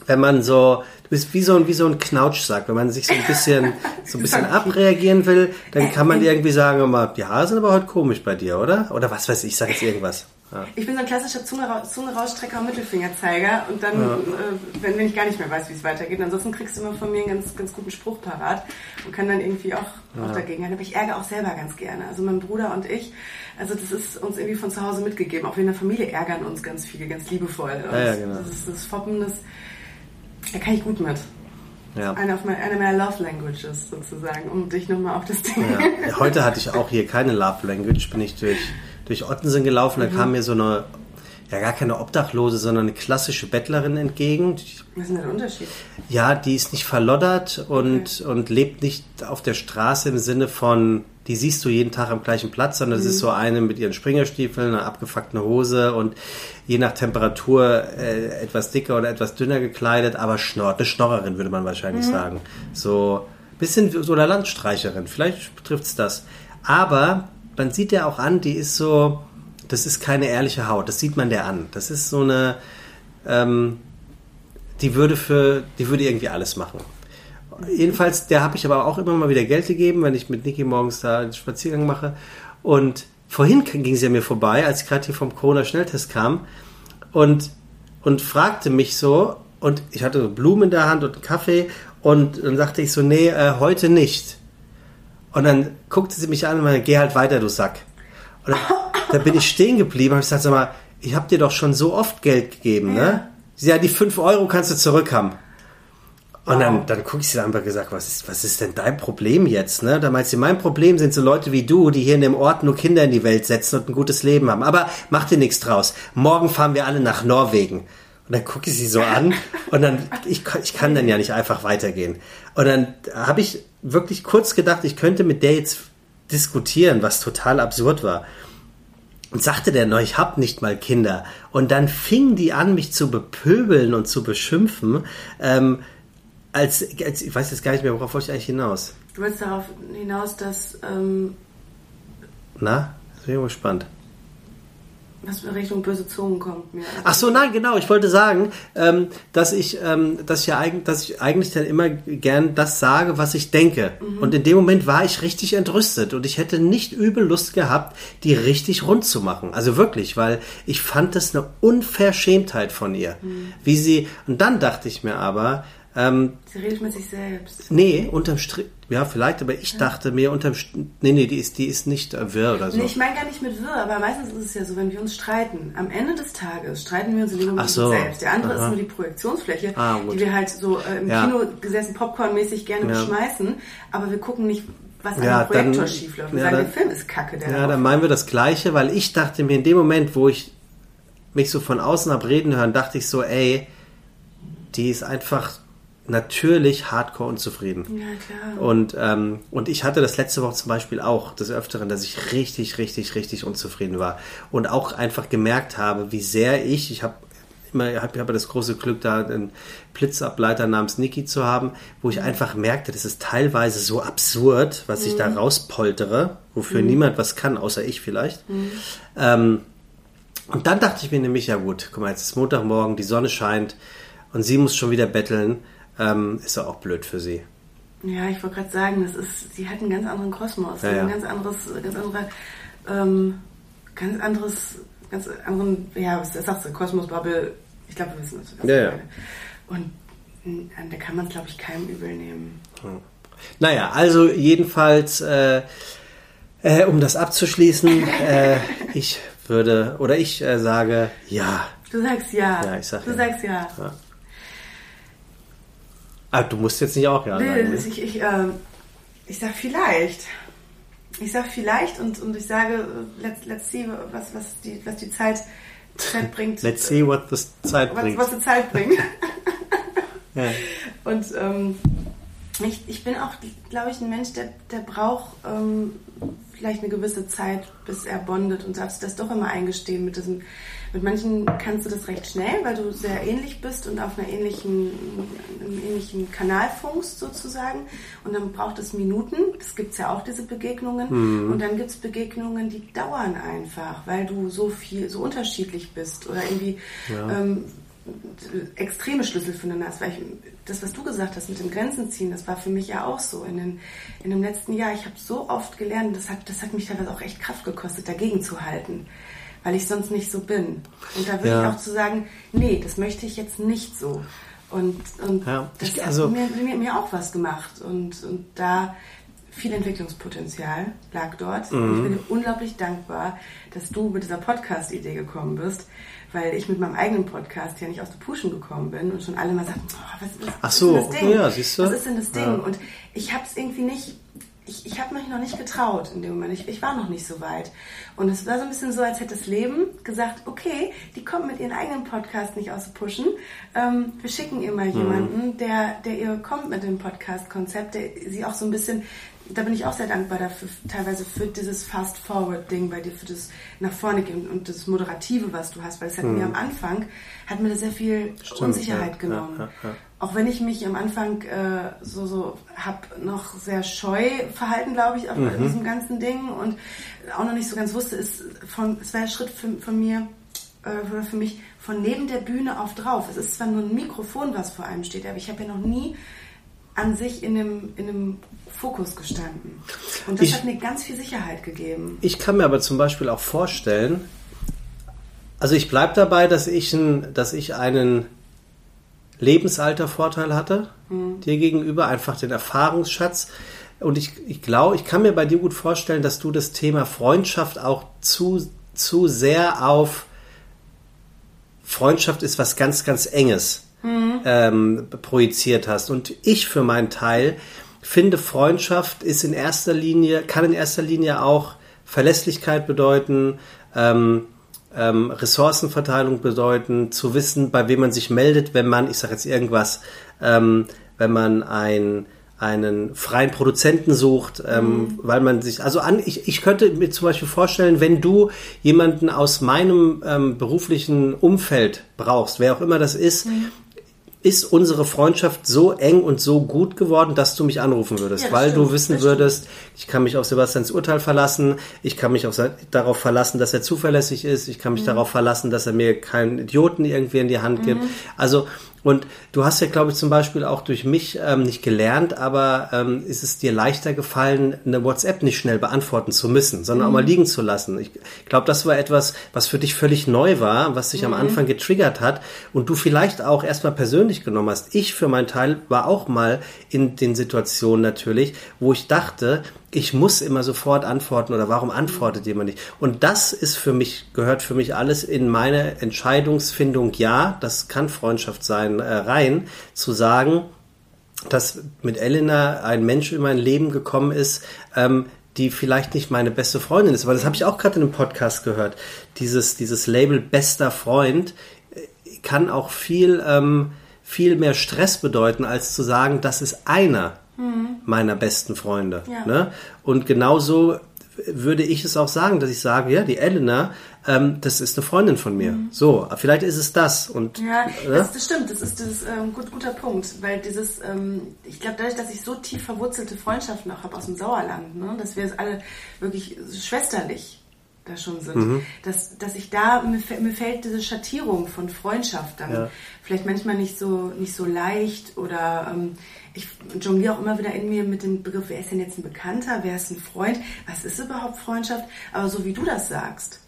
wenn man so, bist wie so ein, wie so ein Knautschsack, wenn man sich so ein bisschen, so ein bisschen abreagieren will, dann kann man irgendwie sagen, immer, die Haare sind aber heute komisch bei dir, oder? Oder was weiß ich, ich sag jetzt irgendwas. Ja. Ich bin so ein klassischer Zunge, Zunge rausstrecker und Mittelfingerzeiger und dann, äh, wenn, wenn ich gar nicht mehr weiß, wie es weitergeht, ansonsten kriegst du immer von mir einen ganz, ganz guten Spruch parat und kann dann irgendwie auch, auch dagegen halten. Aber ich ärgere auch selber ganz gerne. Also mein Bruder und ich, also das ist uns irgendwie von zu Hause mitgegeben. Auch wir in der Familie ärgern uns ganz viel, ganz liebevoll. Und Ja, ja, genau. Das ist das Foppen, das, da kann ich gut mit. Ja. Eine, auf mein, eine meiner Love Languages sozusagen, um dich nochmal auf das Ding. Ja. Heute hatte ich auch hier keine Love Language, bin ich durch, durch Ottensen gelaufen, da kam mir so eine, ja gar keine Obdachlose, sondern eine klassische Bettlerin entgegen. Was ist denn der Unterschied? Ja, die ist nicht verloddert und, okay. und lebt nicht auf der Straße im Sinne von, die siehst du jeden Tag am gleichen Platz, sondern mhm. es ist so eine mit ihren Springerstiefeln, einer abgefuckten Hose und je nach Temperatur äh, etwas dicker oder etwas dünner gekleidet, aber schnort, eine Schnorrerin würde man wahrscheinlich mhm. sagen. So bisschen so eine Landstreicherin, vielleicht betrifft es das. Aber man sieht ja auch an, die ist so, das ist keine ehrliche Haut, das sieht man der an. Das ist so eine, ähm, die würde für, die würde irgendwie alles machen. Jedenfalls, der habe ich aber auch immer mal wieder Geld gegeben, wenn ich mit Niki morgens da einen Spaziergang mache. Und vorhin ging sie an mir vorbei, als ich gerade hier vom Corona-Schnelltest kam und, und fragte mich so, und ich hatte so Blumen in der Hand und einen Kaffee und dann sagte ich so, nee, äh, heute nicht. Und dann guckte sie mich an und meinte, geh halt weiter, du Sack. Und dann, dann bin ich stehen geblieben und ich gesagt, sag mal, ich habe dir doch schon so oft Geld gegeben, ne? ja. ne? Sie ja, die 5 Euro kannst du zurückhaben. Und dann, dann gucke ich sie an und gesagt, was ist, was ist denn dein Problem jetzt? Ne? Da meint sie, mein Problem sind so Leute wie du, die hier in dem Ort nur Kinder in die Welt setzen und ein gutes Leben haben. Aber mach dir nichts draus. Morgen fahren wir alle nach Norwegen. Und dann gucke ich sie so an und dann, ich, ich kann dann ja nicht einfach weitergehen. Und dann habe ich wirklich kurz gedacht, ich könnte mit der jetzt diskutieren, was total absurd war. Und sagte der noch, ich hab nicht mal Kinder. Und dann fing die an, mich zu bepöbeln und zu beschimpfen. Ähm, als, als, ich weiß jetzt gar nicht mehr, worauf wollte ich eigentlich hinaus? Du wolltest darauf hinaus, dass. Ähm Na, das bin ich gespannt was in Richtung böse Zungen kommt mir. Ach so, nein, genau. Ich wollte sagen, ähm, dass ich, ähm, dass ich ja eigentlich, dass ich eigentlich dann immer gern das sage, was ich denke. Mhm. Und in dem Moment war ich richtig entrüstet und ich hätte nicht übel Lust gehabt, die richtig rund zu machen. Also wirklich, weil ich fand das eine Unverschämtheit von ihr, mhm. wie sie. Und dann dachte ich mir aber, ähm, Sie redet mit sich selbst. Nee, unterm Strich. Ja, vielleicht, aber ich ja. dachte mir unterm Strich. Nee, nee, die ist, die ist nicht äh, wirr oder so. Nee, ich meine gar nicht mit wirr, aber meistens ist es ja so, wenn wir uns streiten. Am Ende des Tages streiten wir uns in mit so. uns selbst. Der andere Aha. ist nur die Projektionsfläche, ah, die wir halt so äh, im ja. Kino gesessen Popcorn-mäßig gerne ja. beschmeißen, aber wir gucken nicht, was an ja, dem Projektor schiefläuft. Wir ja, sagen, dann, der Film ist kacke. Der ja, dann meinen wir das Gleiche, weil ich dachte mir in dem Moment, wo ich mich so von außen hab reden hören, dachte ich so, ey, die ist einfach natürlich hardcore unzufrieden. Ja, klar. Und, ähm, und ich hatte das letzte Woche zum Beispiel auch des Öfteren, dass ich richtig, richtig, richtig unzufrieden war. Und auch einfach gemerkt habe, wie sehr ich, ich habe immer, ich habe das große Glück, da einen Blitzableiter namens Niki zu haben, wo ich mhm. einfach merkte, das ist teilweise so absurd, was mhm. ich da mhm. rauspoltere, wofür mhm. niemand was kann, außer ich vielleicht. Mhm. Ähm, und dann dachte ich mir nämlich, ja gut, guck mal, jetzt ist Montagmorgen, die Sonne scheint und sie muss schon wieder betteln ähm, ist ja auch blöd für sie. Ja, ich wollte gerade sagen, das ist, sie hat einen ganz anderen Kosmos, ja, ja. ein ganz anderes, ganz andere, ähm, ganz anderes, ganz anderen, ja, was sagst du, Kosmos, Bubble, ich glaube, wir wissen das. Ja, ja. Und da kann man es, glaube ich, keinem übel nehmen. Hm. Naja, also jedenfalls, äh, äh, um das abzuschließen, äh, ich würde, oder ich äh, sage ja. Du sagst ja. Ja, ich sag du ja. sagst ja. ja. Ah, du musst jetzt nicht auch ja nee, sagen. Ne? Ich, ich, äh, ich sag vielleicht. Ich sag vielleicht und, und ich sage, let's, let's see, was, was, die, was die Zeit, Zeit bringt. let's see what the Zeit was, bringt. Was die Zeit bringt. ja. Und ähm, ich, ich bin auch, glaube ich, ein Mensch, der, der braucht ähm, vielleicht eine gewisse Zeit, bis er bondet und darf das doch immer eingestehen mit diesem mit manchen kannst du das recht schnell, weil du sehr ähnlich bist und auf einer ähnlichen, einem ähnlichen Kanal funkst sozusagen. Und dann braucht es Minuten. Das gibt es ja auch, diese Begegnungen. Mhm. Und dann gibt es Begegnungen, die dauern einfach, weil du so viel, so unterschiedlich bist oder irgendwie ja. ähm, extreme Schlüssel füreinander hast. Weil ich, das, was du gesagt hast mit dem Grenzen ziehen, das war für mich ja auch so. In, den, in dem letzten Jahr, ich habe so oft gelernt, das hat, das hat mich teilweise auch echt Kraft gekostet, dagegen zu halten weil ich sonst nicht so bin. Und da würde ja. ich auch zu sagen, nee, das möchte ich jetzt nicht so. Und, und ja, das ich, also, hat mir, mir, mir, auch was gemacht. Und, und da viel Entwicklungspotenzial lag dort. Mhm. Und ich bin dir unglaublich dankbar, dass du mit dieser Podcast-Idee gekommen bist, weil ich mit meinem eigenen Podcast ja nicht aus der Puschen gekommen bin und schon alle mal sagten, oh, was, was, so, ist denn das Ding? Ja? Was ist denn das Ding? Ja. Und ich habe es irgendwie nicht ich, ich habe mich noch nicht getraut in dem Moment. Ich, ich war noch nicht so weit. Und es war so ein bisschen so, als hätte das Leben gesagt, okay, die kommt mit ihren eigenen Podcast nicht aus Pushen. Ähm, wir schicken ihr mal mhm. jemanden, der, der ihr kommt mit dem Podcast-Konzept, der sie auch so ein bisschen da bin ich auch sehr dankbar dafür, teilweise für dieses Fast-Forward-Ding bei dir, für das nach vorne gehen und das Moderative, was du hast, weil es hat mhm. mir am Anfang, hat mir da sehr viel Stimmt, Unsicherheit ja, genommen. Ja, ja, auch wenn ich mich am Anfang äh, so, so hab noch sehr scheu verhalten, glaube ich, auf mhm. diesem ganzen Ding und auch noch nicht so ganz wusste, ist von, es war ein Schritt für, von mir, äh, oder für mich, von neben der Bühne auf drauf. Es ist zwar nur ein Mikrofon, was vor einem steht, aber ich habe ja noch nie an sich in einem, in einem Fokus gestanden. Und das ich, hat mir ganz viel Sicherheit gegeben. Ich kann mir aber zum Beispiel auch vorstellen, also ich bleibe dabei, dass ich, ein, dass ich einen Lebensaltervorteil hatte mhm. dir gegenüber, einfach den Erfahrungsschatz. Und ich, ich glaube, ich kann mir bei dir gut vorstellen, dass du das Thema Freundschaft auch zu, zu sehr auf Freundschaft ist was ganz, ganz Enges mhm. ähm, projiziert hast. Und ich für meinen Teil finde, Freundschaft ist in erster Linie, kann in erster Linie auch Verlässlichkeit bedeuten, ähm, ähm, Ressourcenverteilung bedeuten, zu wissen, bei wem man sich meldet, wenn man, ich sage jetzt irgendwas, ähm, wenn man ein einen freien Produzenten sucht, ähm, mhm. weil man sich, also an, ich, ich könnte mir zum Beispiel vorstellen, wenn du jemanden aus meinem ähm, beruflichen Umfeld brauchst, wer auch immer das ist, mhm ist unsere Freundschaft so eng und so gut geworden, dass du mich anrufen würdest, ja, weil stimmt, du wissen würdest, ich kann mich auf Sebastians Urteil verlassen, ich kann mich auf, darauf verlassen, dass er zuverlässig ist, ich kann mich mhm. darauf verlassen, dass er mir keinen Idioten irgendwie in die Hand gibt. Mhm. Also und du hast ja, glaube ich, zum Beispiel auch durch mich ähm, nicht gelernt, aber ähm, ist es dir leichter gefallen, eine WhatsApp nicht schnell beantworten zu müssen, sondern mhm. auch mal liegen zu lassen. Ich glaube, das war etwas, was für dich völlig neu war, was dich mhm. am Anfang getriggert hat und du vielleicht auch erstmal persönlich genommen hast. Ich für meinen Teil war auch mal in den Situationen natürlich, wo ich dachte, ich muss immer sofort antworten oder warum antwortet jemand nicht? Und das ist für mich, gehört für mich alles in meine Entscheidungsfindung, ja, das kann Freundschaft sein, äh, rein, zu sagen, dass mit Elena ein Mensch in mein Leben gekommen ist, ähm, die vielleicht nicht meine beste Freundin ist, weil das habe ich auch gerade in einem Podcast gehört. Dieses, dieses Label bester Freund äh, kann auch viel, ähm, viel mehr Stress bedeuten, als zu sagen, das ist einer mhm. meiner besten Freunde. Ja. Ne? Und genauso würde ich es auch sagen, dass ich sage, ja, die Elena, ähm, das ist eine Freundin von mir. Mhm. So, vielleicht ist es das. Und, ja, äh? das, das, stimmt, das ist das ähm, gut, guter Punkt, weil dieses, ähm, ich glaube, dadurch, dass ich so tief verwurzelte Freundschaften auch habe aus dem Sauerland, ne, dass wir alle wirklich schwesterlich da schon sind, mhm. dass, dass ich da, mir, mir, fällt diese Schattierung von Freundschaft dann ja. vielleicht manchmal nicht so, nicht so leicht oder ähm, ich jongliere auch immer wieder in mir mit dem Begriff, wer ist denn jetzt ein Bekannter, wer ist ein Freund, was ist überhaupt Freundschaft, aber so wie du das sagst,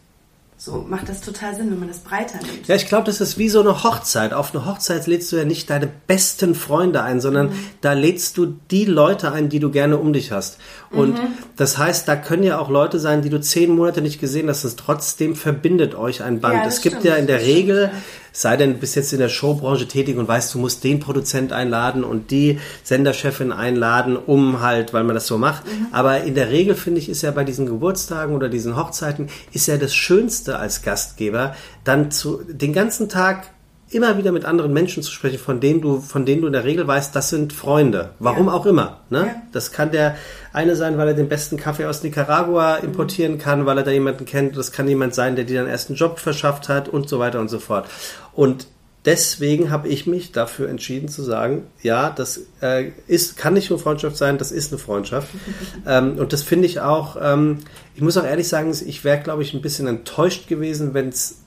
so macht das total Sinn, wenn man das breiter nimmt. Ja, ich glaube, das ist wie so eine Hochzeit. Auf eine Hochzeit lädst du ja nicht deine besten Freunde ein, sondern mhm. da lädst du die Leute ein, die du gerne um dich hast. Und mhm. das heißt, da können ja auch Leute sein, die du zehn Monate nicht gesehen hast. Und trotzdem verbindet euch ein Band. Ja, es gibt ja in der Regel, stimmt. Sei denn, du bist jetzt in der Showbranche tätig und weißt, du musst den Produzent einladen und die Senderchefin einladen, um halt, weil man das so macht. Mhm. Aber in der Regel, finde ich, ist ja bei diesen Geburtstagen oder diesen Hochzeiten, ist ja das Schönste als Gastgeber, dann zu, den ganzen Tag immer wieder mit anderen Menschen zu sprechen, von denen du, von denen du in der Regel weißt, das sind Freunde. Warum ja. auch immer. Ne? Ja. Das kann der eine sein, weil er den besten Kaffee aus Nicaragua importieren kann, weil er da jemanden kennt. Das kann jemand sein, der dir den ersten Job verschafft hat und so weiter und so fort. Und deswegen habe ich mich dafür entschieden zu sagen, ja, das äh, ist, kann nicht nur Freundschaft sein, das ist eine Freundschaft. ähm, und das finde ich auch, ähm, ich muss auch ehrlich sagen, ich wäre, glaube ich, ein bisschen enttäuscht gewesen, wenn es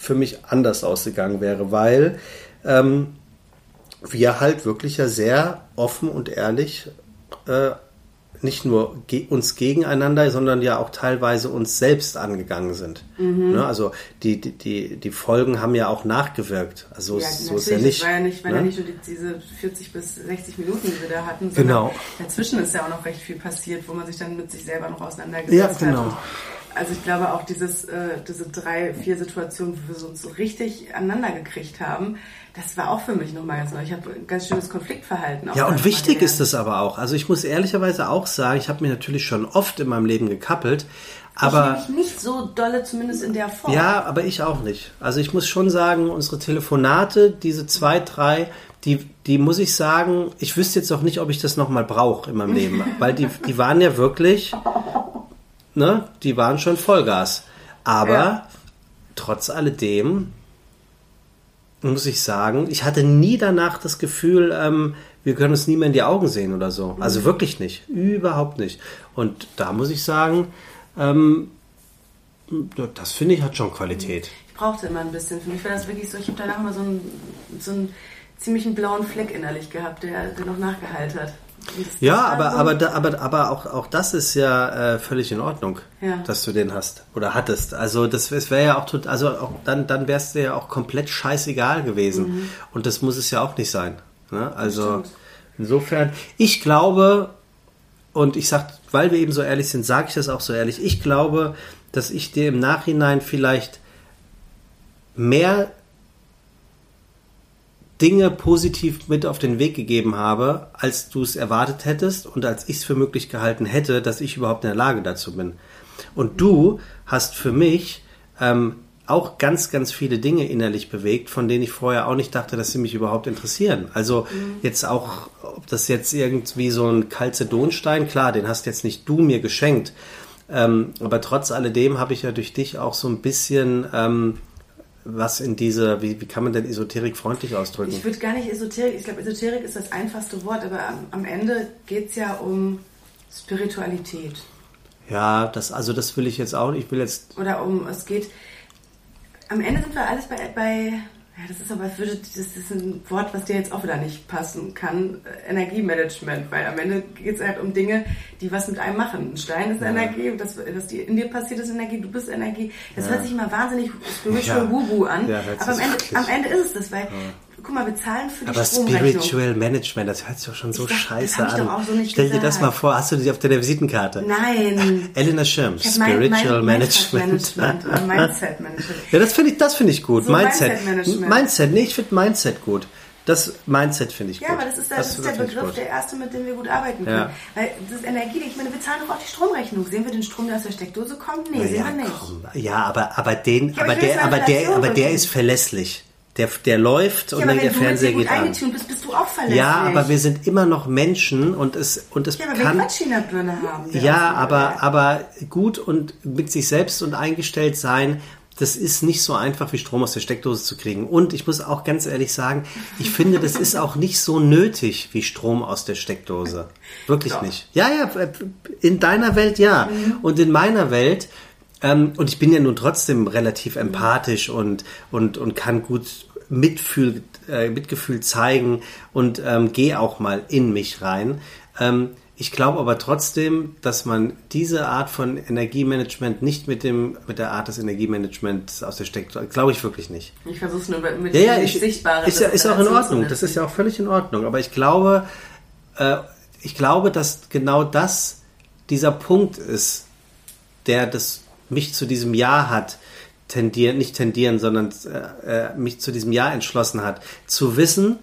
für mich anders ausgegangen wäre, weil ähm, wir halt wirklich ja sehr offen und ehrlich äh, nicht nur ge uns gegeneinander, sondern ja auch teilweise uns selbst angegangen sind. Mhm. Ne? Also die, die, die, die Folgen haben ja auch nachgewirkt. Also ja, so ist ja nicht. Es war ja nicht, war ne? ja nicht nur die, diese 40 bis 60 Minuten, die wir da hatten, sondern genau. dazwischen ist ja auch noch recht viel passiert, wo man sich dann mit sich selber noch auseinandergesetzt ja, genau. hat. Also ich glaube auch dieses, äh, diese drei, vier Situationen, wo wir uns so richtig aneinander gekriegt haben, das war auch für mich nochmal ganz neu. Ich habe ein ganz schönes Konfliktverhalten. Ja, und wichtig ist das aber auch. Also ich muss ehrlicherweise auch sagen, ich habe mir natürlich schon oft in meinem Leben gekappelt, aber ich nicht so dolle, zumindest in der Form. Ja, aber ich auch nicht. Also ich muss schon sagen, unsere Telefonate, diese zwei, drei, die, die muss ich sagen, ich wüsste jetzt auch nicht, ob ich das nochmal brauche in meinem Leben. weil die, die waren ja wirklich, ne, die waren schon Vollgas. Aber ja. trotz alledem muss ich sagen, ich hatte nie danach das Gefühl, ähm, wir können uns nie mehr in die Augen sehen oder so. Also mhm. wirklich nicht. Überhaupt nicht. Und da muss ich sagen, ähm, das finde ich hat schon Qualität. Ich brauchte immer ein bisschen. Für mich war das wirklich so, ich habe danach mal so einen, so einen ziemlichen blauen Fleck innerlich gehabt, der, der noch nachgeheilt hat. Ja, aber, aber, da, aber, aber auch, auch das ist ja äh, völlig in Ordnung, ja. dass du den hast oder hattest. Also das, wäre ja auch total, also auch, dann, dann wärst du ja auch komplett scheißegal gewesen. Mhm. Und das muss es ja auch nicht sein. Ne? Also insofern, ich glaube, und ich sag, weil wir eben so ehrlich sind, sage ich das auch so ehrlich. Ich glaube, dass ich dir im Nachhinein vielleicht mehr Dinge positiv mit auf den Weg gegeben habe, als du es erwartet hättest und als ich es für möglich gehalten hätte, dass ich überhaupt in der Lage dazu bin. Und du hast für mich ähm, auch ganz, ganz viele Dinge innerlich bewegt, von denen ich vorher auch nicht dachte, dass sie mich überhaupt interessieren. Also mhm. jetzt auch, ob das jetzt irgendwie so ein Kalzedonstein, klar, den hast jetzt nicht du mir geschenkt, ähm, aber trotz alledem habe ich ja durch dich auch so ein bisschen ähm, was in diese, wie, wie kann man denn Esoterik freundlich ausdrücken? Ich würde gar nicht Esoterik, ich glaube, Esoterik ist das einfachste Wort, aber am, am Ende geht es ja um Spiritualität. Ja, das, also das will ich jetzt auch. Ich will jetzt. Oder um, es geht, am Ende sind wir alles bei, bei ja, das ist aber, würde, das ist ein Wort, was dir jetzt auch wieder nicht passen kann. Energiemanagement, weil am Ende geht es halt um Dinge, die was mit einem machen. Ein Stein ist ja. Energie, das, was in dir passiert, ist Energie, du bist Energie. Das ja. hört sich immer wahnsinnig spiritual ja. woo an. Ja, aber am Ende, am Ende ist es das, weil guck mal, wir zahlen für die Aber Spiritual Management, das hört sich doch schon so dachte, scheiße an. So Stell gesagt. dir das mal vor, hast du die auf deiner Visitenkarte? Nein. Elena Schirm, Spiritual mein, Management. Management Mindset Management. ja, das finde ich, das finde ich gut. So Mindset. Mindset, Mindset. Nee, ich finde Mindset gut. Das Mindset finde ich ja, gut. Ja, aber das ist, der, das, das ist der Begriff, der erste, mit dem wir gut arbeiten können. Ja. Weil das ist Energie, ich meine, wir zahlen doch auch die Stromrechnung. Sehen wir den Strom, der aus der Steckdose kommt? Nee, Na sehen ja, wir nicht. Komm. Ja, aber, aber den, aber, aber der, aber der, aber der ist verlässlich. Der, der läuft ja, und dann der Fernseher geht an. Bist, bist du auch verlässlich. Ja, aber wir sind immer noch Menschen und es und es ja, aber kann. Birne haben. Ja, aber aber gut und mit sich selbst und eingestellt sein. Das ist nicht so einfach wie Strom aus der Steckdose zu kriegen. Und ich muss auch ganz ehrlich sagen, ich finde, das ist auch nicht so nötig wie Strom aus der Steckdose. Wirklich Doch. nicht. Ja, ja, in deiner Welt ja. Mhm. Und in meiner Welt ähm, und ich bin ja nun trotzdem relativ empathisch und, und, und kann gut Mitfühl, äh, Mitgefühl zeigen und ähm, gehe auch mal in mich rein. Ähm, ich glaube aber trotzdem, dass man diese Art von Energiemanagement nicht mit dem mit der Art des Energiemanagements aus der Steckdose, glaube ich wirklich nicht. Ich versuche es nur mit ja, ja, ich, Sichtbaren. Ist, ja, ist auch in Ordnung. Das ist ja auch völlig in Ordnung. Aber ich glaube, äh, ich glaube, dass genau das dieser Punkt ist, der das mich zu diesem Ja hat, tendieren, nicht tendieren, sondern äh, äh, mich zu diesem Ja entschlossen hat, zu wissen,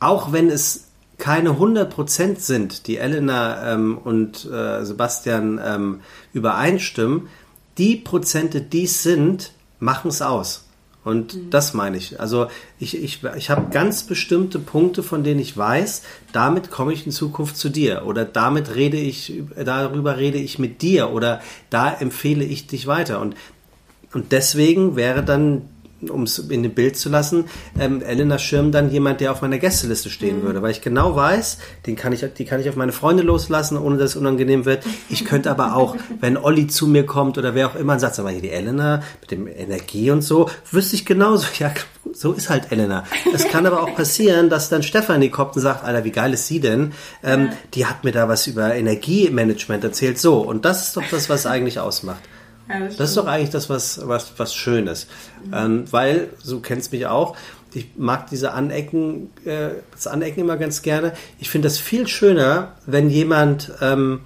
auch wenn es keine 100% sind, die Elena ähm, und äh, Sebastian ähm, übereinstimmen, die Prozente, die es sind, machen es aus. Und mhm. das meine ich. Also ich, ich, ich habe ganz bestimmte Punkte, von denen ich weiß, damit komme ich in Zukunft zu dir. Oder damit rede ich, darüber rede ich mit dir. Oder da empfehle ich dich weiter. Und, und deswegen wäre dann um es in dem Bild zu lassen, ähm, Elena Schirm dann jemand, der auf meiner Gästeliste stehen mhm. würde, weil ich genau weiß, den kann ich, die kann ich auf meine Freunde loslassen, ohne dass es unangenehm wird. Ich könnte aber auch, wenn Olli zu mir kommt oder wer auch immer sagt, aber hier die Elena mit dem Energie und so, wüsste ich genauso, ja, so ist halt Elena. Es kann aber auch passieren, dass dann Stefanie kommt und sagt, Alter, wie geil ist sie denn? Ähm, ja. Die hat mir da was über Energiemanagement erzählt. So, und das ist doch das, was eigentlich ausmacht. Ja, das, das, ist doch eigentlich das, was, was, was Schönes. Mhm. Ähm, weil, so kennst mich auch, ich mag diese Anecken, äh, das Anecken immer ganz gerne. Ich finde das viel schöner, wenn jemand ähm,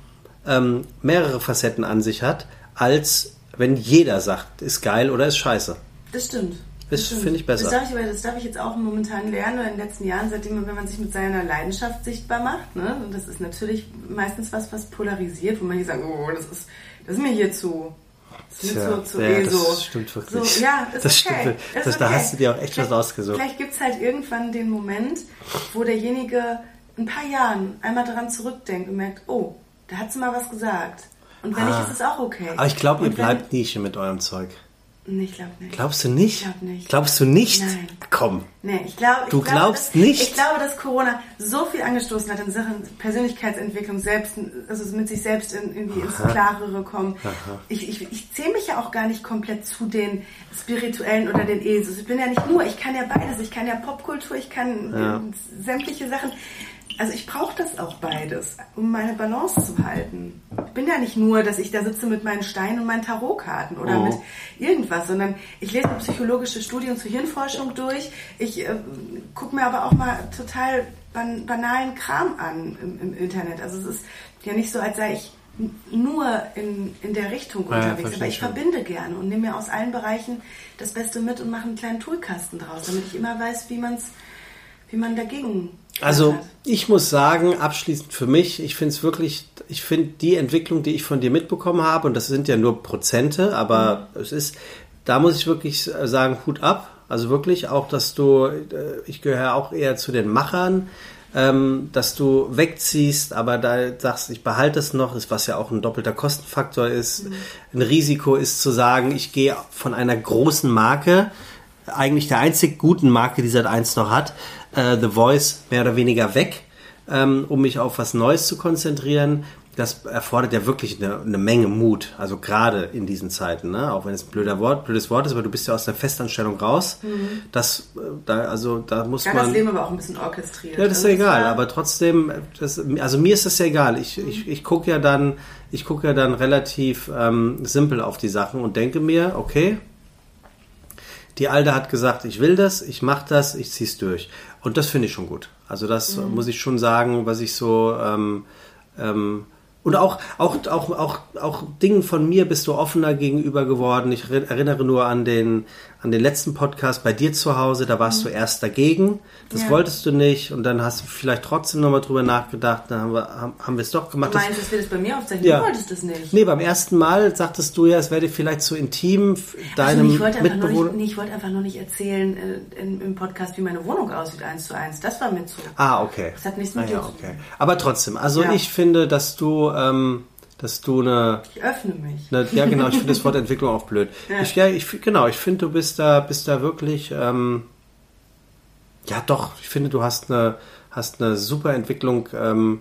ähm, mehrere Facetten an sich hat, als wenn jeder sagt, ist geil oder ist scheiße. Das stimmt. Das stimmt. finde ich besser. Das darf ich, aber das darf ich jetzt auch momentan lernen, oder in den letzten Jahren, seitdem, wenn man sich mit seiner Leidenschaft sichtbar macht. Ne? Und das ist natürlich meistens was, was polarisiert, wo man hier sagt, oh, das ist, das ist mir hier zu. Das Tja, zu ja, eh das so. stimmt wirklich. So, ja, Das okay. stimmt. Das- da okay. hast du dir auch echt was Vielleicht- ausgesucht. Vielleicht gibt es halt irgendwann den Moment, wo derjenige ein paar Jahren einmal daran zurückdenkt und merkt, oh, da hat sie mal was gesagt. Und wenn Ah. nicht, ist es auch okay. Aber ich glaube, ihr bleibt Nische mit eurem Zeug. Nee, ich glaube nicht. Glaubst du nicht? Ich glaub nicht. Glaubst du nicht? Nein. Komm. Nee, ich glaube, Du glaube, glaubst dass, nicht? Ich glaube, dass Corona so viel angestoßen hat in Sachen Persönlichkeitsentwicklung, selbst, also mit sich selbst in, irgendwie ins Klarere kommen. Ich, ich, ich zähle mich ja auch gar nicht komplett zu den Spirituellen oder den ESOs. Ich bin ja nicht nur, ich kann ja beides. Ich kann ja Popkultur, ich kann Ja. äh, sämtliche Sachen. Also ich brauche das auch beides, um meine Balance zu halten. Ich bin ja nicht nur, dass ich da sitze mit meinen Steinen und meinen Tarotkarten oder Oh. mit irgendwas, sondern ich lese psychologische Studien zur Hirnforschung durch. Ich äh, gucke mir aber auch mal total ban banalen Kram an im, im Internet. Also es ist ja nicht so, als sei ich nur in, in der Richtung Ja, unterwegs, aber ich schon. verbinde gerne und nehme mir aus allen Bereichen das Beste mit und mache einen kleinen Toolkasten draus, damit ich immer weiß, wie man's, wie man dagegen Also hat. ich muss sagen, abschließend für mich, ich finde es wirklich, ich finde die Entwicklung, die ich von dir mitbekommen habe, und das sind ja nur Prozente, aber es ist, da muss ich wirklich sagen, Hut ab. Also wirklich auch, dass du, äh, ich gehöre auch eher zu den Machern, ähm, dass du wegziehst, aber da sagst, ich behalte es noch, ist, was ja auch ein doppelter Kostenfaktor ist. Ein Risiko ist zu sagen, ich gehe von einer großen Marke, eigentlich der einzig guten Marke, die seit eins noch hat, äh, The Voice mehr oder weniger weg, ähm, um mich auf was Neues zu konzentrieren. Das erfordert ja wirklich eine, eine Menge Mut, also gerade in diesen Zeiten, ne? auch wenn es ein blöder Wort, blödes Wort ist, aber du bist ja aus der Festanstellung raus. Das, äh, da, also da muss Ja, man. das Leben aber auch ein bisschen orchestriert. Ja, das ist Also ja egal, aber trotzdem, das, also mir ist das ja egal. Ich, ich, ich gucke ja dann, ich gucke ja dann relativ ähm, simpel auf die Sachen und denke mir, okay, die Alte hat gesagt, ich will das, ich mache das, ich zieh's durch. Und das finde ich schon gut. Also das Mhm. muss ich schon sagen, was ich so ähm, ähm, und auch, auch, auch, auch, auch Dingen von mir bist du offener gegenüber geworden. Ich eri- erinnere nur an den, an den letzten Podcast bei dir zu Hause. Da warst du erst dagegen. Das Mhm. Ja. wolltest du nicht. Und dann hast du vielleicht trotzdem nochmal drüber nachgedacht. Dann haben wir, haben, haben wir es doch gemacht. Du meinst, dass wir das bei mir aufzeichnen? Ja. Du wolltest das nicht. nee, beim ersten Mal sagtest du ja, es wäre vielleicht zu intim, Also deinem ich, wollte einfach nur Mitbewohner. nicht, nee, ich wollte einfach nur nicht erzählen äh, in, im Podcast, wie meine Wohnung aussieht, eins zu eins. Das war mir zu. Ah, okay. Das hat nichts ah, mit ja, dir zu tun. okay. Aber trotzdem, also Ja. ich finde, dass du, ähm, dass du eine, Ich öffne mich. eine ja genau, ich finde das Wort Entwicklung auch blöd. Ja. Ich, ja, ich, genau, ich finde, du bist da, bist da wirklich, ähm, ja doch, ich finde, du hast eine, hast eine super Entwicklung ähm,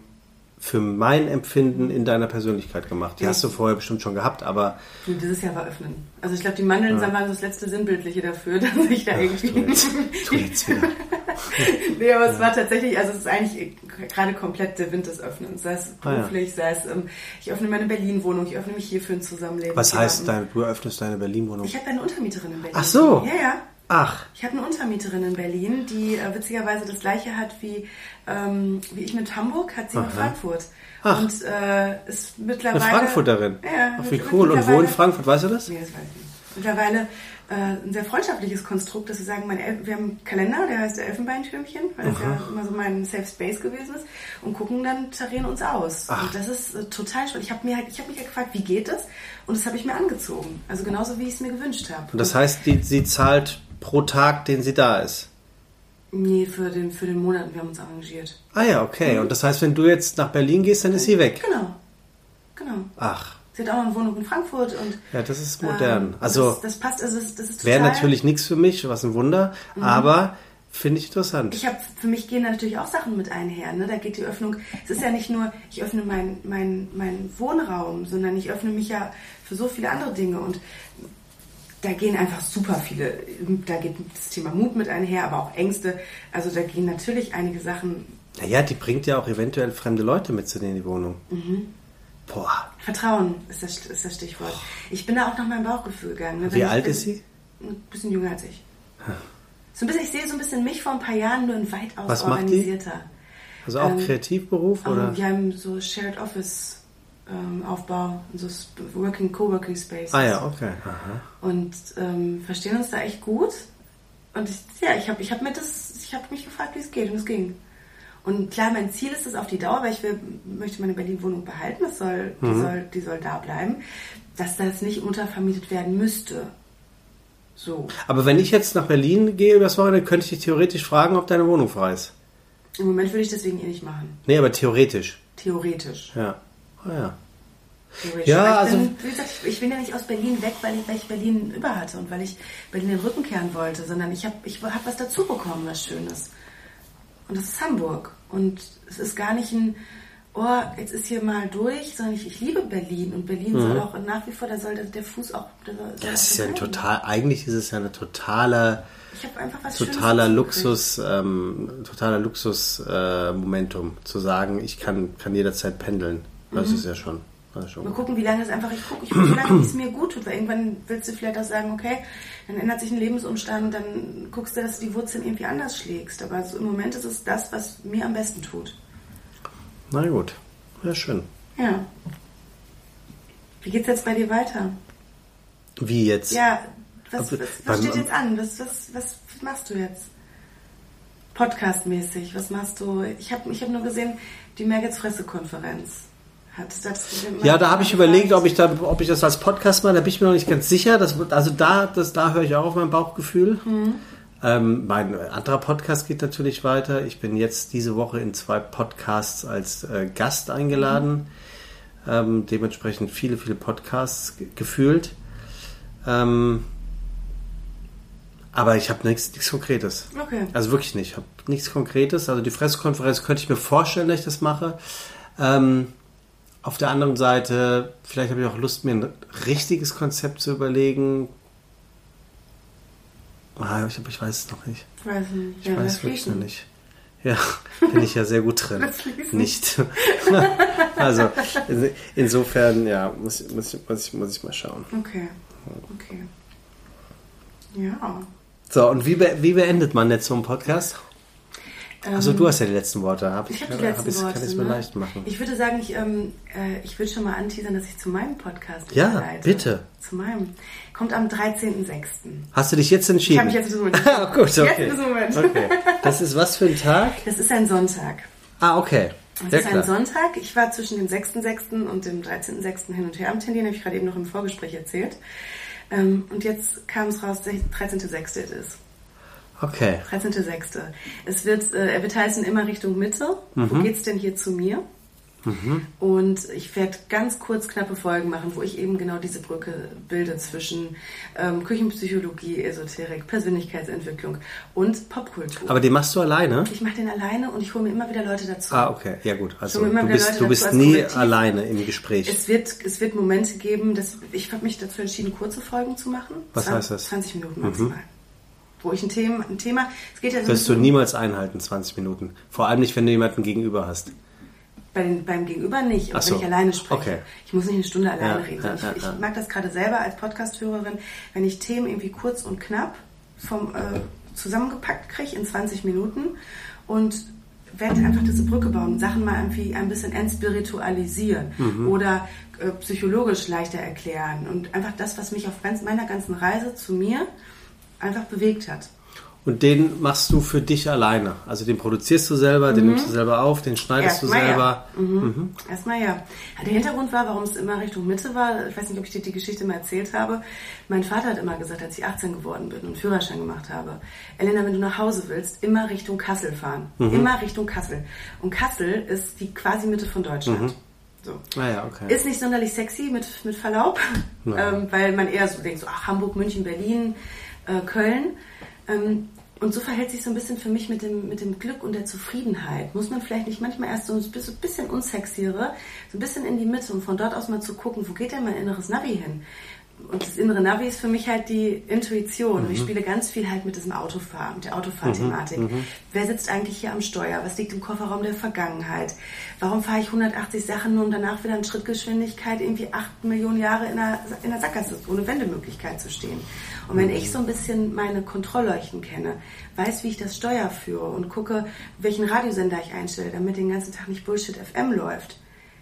für mein Empfinden in deiner Persönlichkeit gemacht. Die Ja. hast du vorher bestimmt schon gehabt, aber Du, dieses Jahr war öffnen. Also ich glaube, die Mandeln waren das letzte Sinnbildliche dafür, dass ich da irgendwie... tu jetzt, tu jetzt wieder. nee, aber es war tatsächlich, also es ist eigentlich gerade komplett der Wind des Öffnens. Sei es Ah, ja. beruflich, sei es, ähm, ich öffne meine Berlin-Wohnung, ich öffne mich hier für ein Zusammenleben. Was heißt, dein, du öffnest deine Berlin-Wohnung? Ich habe eine Untermieterin in Berlin. Ach so. Ja, ja. Ach, Ich habe eine Untermieterin in Berlin, die äh, witzigerweise das gleiche hat wie, ähm, wie ich mit Hamburg, hat sie mit Frankfurt. Ach. Und äh, ist mittlerweile... eine Frankfurterin. Ja, Ach, wie cool. Und wo in Frankfurt, weißt du das? Nee, das weiß ich nicht. Mittlerweile äh, ein sehr freundschaftliches Konstrukt, dass wir sagen, wir haben einen Kalender, der heißt der Elfenbeintürmchen, weil das ja immer so mein Safe Space gewesen ist, und gucken dann tarieren uns aus. Ach. Und das ist äh, total spannend. Ich habe mir halt, ich habe mich ja gefragt, wie geht das? Und das habe ich mir angezogen. Also genauso wie ich es mir gewünscht habe. Und das heißt, die, sie zahlt pro Tag, den sie da ist. Nee, für den, für den Monat, wir haben uns arrangiert. Ah ja, okay. Und das heißt, wenn du jetzt nach Berlin gehst, dann ist sie weg. Genau. Genau. Ach, Sie hat auch noch eine Wohnung in Frankfurt und ja, das ist modern. ähm, Also das, das passt, also das, das ist wäre total- natürlich nichts für mich, was ein Wunder, aber finde ich interessant. Ich habe für mich gehen natürlich auch Sachen mit einher. Ne? Da geht die Öffnung. Es ist ja nicht nur, ich öffne meinen mein, mein Wohnraum, sondern ich öffne mich ja für so viele andere Dinge und da gehen einfach super viele. Da geht das Thema Mut mit einher, aber auch Ängste. Also da gehen natürlich einige Sachen. Naja, die bringt ja auch eventuell fremde Leute mit zu in die Wohnung. Mhm. Boah, Vertrauen ist das, ist das Stichwort. Ich bin da auch nach meinem Bauchgefühl gegangen. ne? Wie alt bin- ist sie? Ein bisschen jünger als ich. So ein bisschen, ich sehe so ein bisschen mich vor ein paar Jahren nur in weitaus Was organisierter. Also auch Ähm, Kreativberuf Ähm, oder? wir haben so Shared Office ähm, Aufbau, so Working Coworking Spaces. Ah ja, okay. Aha. Und ähm, verstehen uns da echt gut. Und ich, ja, ich habe ich hab mir das, ich habe mich gefragt, wie es geht und es ging. Und klar, mein Ziel ist es auf die Dauer, weil ich will, möchte meine Berlin-Wohnung behalten, das soll, die, soll, die soll da bleiben, dass das nicht untervermietet werden müsste. So. Aber wenn ich jetzt nach Berlin gehe übers Wochenende, könnte ich dich theoretisch fragen, ob deine Wohnung frei ist. Im Moment würde ich deswegen eh nicht machen. Nee, aber theoretisch. Theoretisch. Ja. Ah, ja. Ja, also- bin, wie gesagt, ich- bin ja nicht aus Berlin weg, weil ich, weil ich Berlin über hatte und weil ich Berlin den Rücken kehren wollte, sondern ich habe ich hab was dazu bekommen, was Schönes. Und das ist Hamburg. Und es ist gar nicht ein, oh, jetzt ist hier mal durch, sondern ich, ich liebe Berlin. Und Berlin soll auch nach wie vor, da soll der, Fuß auch. Das ist ja ein total, eigentlich ist es ja eine totale, totaler Luxus, ähm, totaler Luxus äh, Momentum, zu sagen, ich kann, kann jederzeit pendeln. Das ist ja schon. Mal gucken, wie lange es einfach, ich gucke, ich gucke, wie lange es mir gut tut, weil irgendwann willst du vielleicht auch sagen, okay, dann ändert sich ein Lebensumstand, dann guckst du, dass du die Wurzeln irgendwie anders schlägst. Aber so im Moment ist es das, was mir am besten tut. Na gut. Ja, schön. Ja. Wie geht's jetzt bei dir weiter? Wie jetzt? Ja, was, was, was steht jetzt an? Was, was, was machst du jetzt? Podcastmäßig, was machst du? Ich habe ich hab nur gesehen, die Mergels Pressekonferenz. Hat das Ja, da habe ich überlegt, ob ich, da, ob ich das als Podcast mache. Da bin ich mir noch nicht ganz sicher. Das, also da, das, da höre ich auch auf mein Bauchgefühl. Ähm, mein anderer Podcast geht natürlich weiter. Ich bin jetzt diese Woche in zwei Podcasts als äh, Gast eingeladen. Ähm, dementsprechend viele, viele Podcasts ge- gefühlt. Ähm, aber ich habe nichts nichts Konkretes. Okay. Also wirklich nicht. Ich habe nichts Konkretes. Also die Pressekonferenz könnte ich mir vorstellen, dass ich das mache. Ähm, auf der anderen Seite, vielleicht habe ich auch Lust, mir ein richtiges Konzept zu überlegen. Ah, ich, ich weiß es noch nicht. Ich weiß nicht. Ich Ja, weiß das wirklich noch nicht. Ja, bin ich ja sehr gut drin. Nicht. also insofern, ja, muss, muss, ich- muss, ich, muss ich mal schauen. Okay. Okay. Ja. So, und wie, be wie beendet man jetzt so einen Podcast? Also du hast ja die letzten Worte. Hab Ich habe hab die letzten ich's- Worte. Kann ich es mir ne? leicht machen? Ich würde sagen, ich, ähm, äh, ich würde schon mal anteasern, dass ich zu meinem Podcast Ja, überleite. bitte. Zu meinem. Kommt am 13.06. Hast du dich jetzt entschieden? Ich habe mich jetzt Moment. Ah, gut, okay. Jetzt okay. Das ist was für ein Tag? Das ist ein Sonntag. Ah, okay. Es ist ein klar. Sonntag. Ich war zwischen dem 6.06. und dem 13.06. hin und her am Tendieren, habe ich gerade eben noch im Vorgespräch erzählt. Ähm, und jetzt kam es raus, 13.06. es ist. Okay. 13.06. Es wird, äh, er wird heißen immer Richtung Mitte. Wo Mhm. geht's denn hier zu mir? Und ich werde ganz kurz knappe Folgen machen, wo ich eben genau diese Brücke bilde zwischen ähm, Küchenpsychologie, Esoterik, Persönlichkeitsentwicklung und Popkultur. Aber den machst du alleine? ich mache den alleine und ich hole mir immer wieder Leute dazu. Ah, okay. Ja gut. Also du bist, du bist nie Kollektiv. alleine im Gespräch. Es wird, es wird Momente geben, dass ich habe mich dazu entschieden, kurze Folgen zu machen. Was 20, heißt das? Mhm. 20 Minuten maximal. Wo ich ein Thema, ein Thema, es geht ja so Wirst du niemals einhalten, 20 Minuten. Vor allem nicht, wenn du jemanden gegenüber hast. Bei den, beim Gegenüber nicht, Ach so, wenn ich alleine spreche. okay. Ich muss nicht eine Stunde alleine Ja, reden. ja, ich, ja, ich mag das gerade selber als Podcast-Hörerin, wenn ich Themen irgendwie kurz und knapp vom, äh, zusammengepackt kriege in 20 Minuten und werde einfach diese Brücke bauen, Sachen mal irgendwie ein bisschen entspiritualisieren Mhm. oder äh, psychologisch leichter erklären und einfach das, was mich auf ganz, meiner ganzen Reise zu mir einfach bewegt hat. Und den machst du für dich alleine. Also den produzierst du selber, den nimmst du selber auf, den schneidest du Mhm. Erstmal ja. selber. Mhm. Erstmal ja. Der Hintergrund war, warum es immer Richtung Mitte war, ich weiß nicht, ob ich dir die Geschichte mal erzählt habe. Mein Vater hat immer gesagt, als ich 18 geworden bin und Führerschein gemacht habe, Elena, wenn du nach Hause willst, immer Richtung Kassel fahren. Mhm. Immer Richtung Kassel. Und Kassel ist die quasi Mitte von Deutschland. So. Ah ja, okay. Ist nicht sonderlich sexy mit, mit Verlaub, ähm, weil man eher so denkt, so, ach, Hamburg, München, Berlin, äh, Köln. Ähm, und so verhält sich so ein bisschen für mich mit dem, mit dem Glück und der Zufriedenheit. Muss man vielleicht nicht manchmal erst so ein bisschen, unsexiere, so ein bisschen in die Mitte, um von dort aus mal zu gucken, wo geht denn mein inneres Navi hin? Und das innere Navi ist für mich halt die Intuition. Und Ich spiele ganz viel halt mit diesem Autofahren, mit der Autofahrthematik. Wer sitzt eigentlich hier am Steuer? Was liegt im Kofferraum der Vergangenheit? Warum fahre ich 180 Sachen nur, um danach wieder in Schrittgeschwindigkeit irgendwie 8 Millionen Jahre in der, in der Sackgasse ohne Wendemöglichkeit zu stehen? Und wenn ich so ein bisschen meine Kontrollleuchten kenne, weiß, wie ich das Steuer führe und gucke, welchen Radiosender ich einstelle, damit den ganzen Tag nicht Bullshit FM läuft,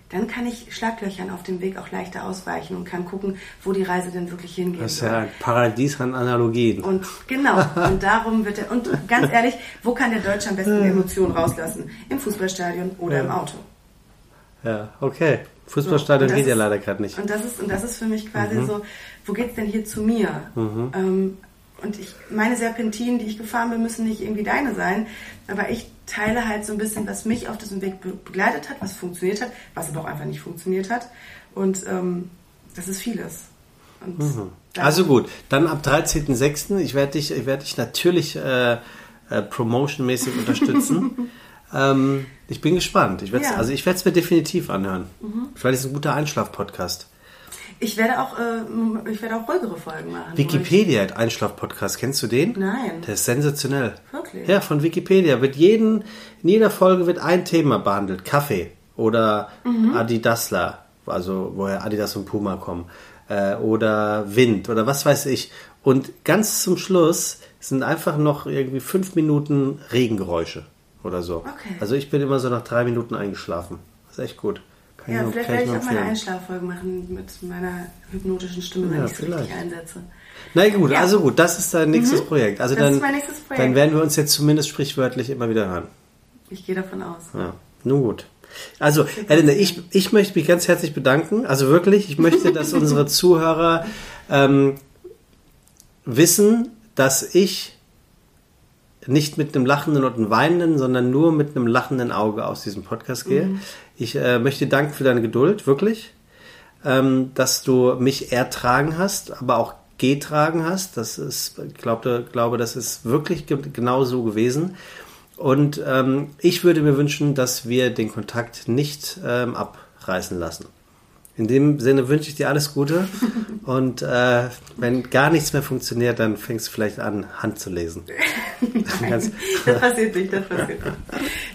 dann kann ich Schlaglöchern auf dem Weg auch leichter ausweichen und kann gucken, wo die Reise denn wirklich hingeht. Das ist ja ein Paradies an Analogien. Und genau, und darum wird er, und ganz ehrlich, wo kann der Deutsche am besten Emotionen rauslassen? Im Fußballstadion oder Ja. im Auto. Ja, okay. Fußballstadion das geht ja leider gerade nicht. Und das ist, und das ist für mich quasi Mhm. so, wo geht's denn hier zu mir? Ähm, und ich, meine Serpentinen, die ich gefahren bin, müssen nicht irgendwie deine sein, aber ich teile halt so ein bisschen, was mich auf diesem Weg be begleitet hat, was funktioniert hat, was aber auch einfach nicht funktioniert hat. Und ähm, das ist vieles. Darum- Also gut, dann ab 13.06. Ich werde dich, ich werde dich natürlich äh, äh, promotionmäßig unterstützen. ähm, ich bin gespannt. Ich werd's, Ja. Also ich werde es mir definitiv anhören. Vielleicht ist es ein guter Einschlaf-Podcast. Ich werde auch, äh, ich werde auch ruhigere Folgen machen. Wikipedia hat Einschlaf-Podcast. Kennst du den? Nein. Der ist sensationell. Wirklich? Ja, von Wikipedia. Wird jeden, in jeder Folge wird ein Thema behandelt. Kaffee oder Mhm. Adidasler, also woher Adidas und Puma kommen. Äh, oder Wind oder was weiß ich. Und ganz zum Schluss sind einfach noch irgendwie fünf Minuten Regengeräusche oder so. Okay. Also ich bin immer so nach drei Minuten eingeschlafen. Das ist echt gut. Kann Ja, vielleicht werde ich auch meine empfehlen. Einschlaffolge machen mit meiner hypnotischen Stimme, wenn Ja, ich sie richtig einsetze. Na gut, Ja. also gut, das ist dein nächstes Projekt. Also Das dann, ist mein nächstes Projekt. dann werden wir uns jetzt zumindest sprichwörtlich immer wieder hören. Ich gehe davon aus. Ja, nun gut. Also, Elena, ich, ich möchte mich ganz herzlich bedanken. Also wirklich, ich möchte, dass unsere Zuhörer ähm, wissen, dass ich nicht mit einem lachenden und einem weinenden, sondern nur mit einem lachenden Auge aus diesem Podcast gehe. Ich äh, möchte dir danken für deine Geduld, wirklich, ähm, dass du mich ertragen hast, aber auch getragen hast. Das ist, ich glaube, glaube, das ist wirklich ge genau so gewesen. Und ähm, ich würde mir wünschen, dass wir den Kontakt nicht ähm, abreißen lassen. In dem Sinne wünsche ich dir alles Gute. Und äh, wenn gar nichts mehr funktioniert, dann fängst du vielleicht an, Hand zu lesen. Ganz- Das passiert nicht, das passiert nicht.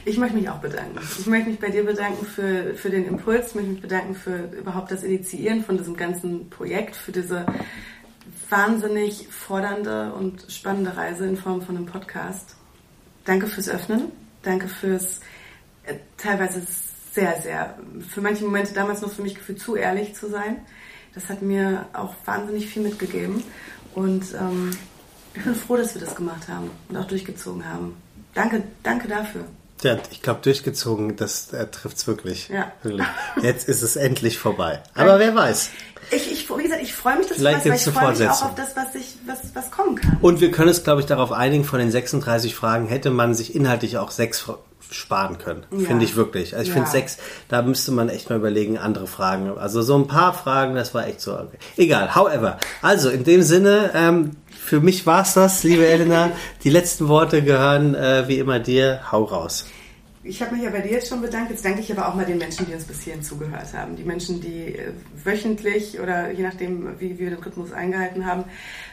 Ich möchte mich auch bedanken. Ich möchte mich bei dir bedanken für, für den Impuls, ich möchte mich bedanken für überhaupt das Initiieren von diesem ganzen Projekt, für diese wahnsinnig fordernde und spannende Reise in Form von einem Podcast. Danke fürs Öffnen, danke fürs äh, teilweise sehr, sehr, für manche Momente damals noch für mich gefühlt zu ehrlich zu sein. Das hat mir auch wahnsinnig viel mitgegeben und ähm, ich bin froh, dass wir das gemacht haben und auch durchgezogen haben. Danke, danke dafür. Ja, ich glaube, durchgezogen, das äh, trifft es wirklich. Ja. wirklich. Jetzt ist es endlich vorbei. Aber wer weiß. Ich, ich, wie gesagt, ich freue mich, dass Vielleicht du gibt's ich freue mich auch auf das, was, ich, was, was kommen kann. Und wir können es, glaube ich, darauf einigen, von den 36 Fragen hätte man sich inhaltlich auch sechs fra- sparen können. Ja. Finde ich wirklich. Also ich Ja. finde sechs, da müsste man echt mal überlegen, andere Fragen. Also so ein paar Fragen, das war echt so. Okay. Egal, however. Also in dem Sinne, ähm, für mich war's das, liebe Elena. Die letzten Worte gehören äh, wie immer dir. Hau raus. Ich habe mich ja bei dir jetzt schon bedankt. Jetzt danke ich aber auch mal den Menschen, die uns bis hierhin zugehört haben. Die Menschen, die äh, wöchentlich oder je nachdem, wie wir den Rhythmus eingehalten haben,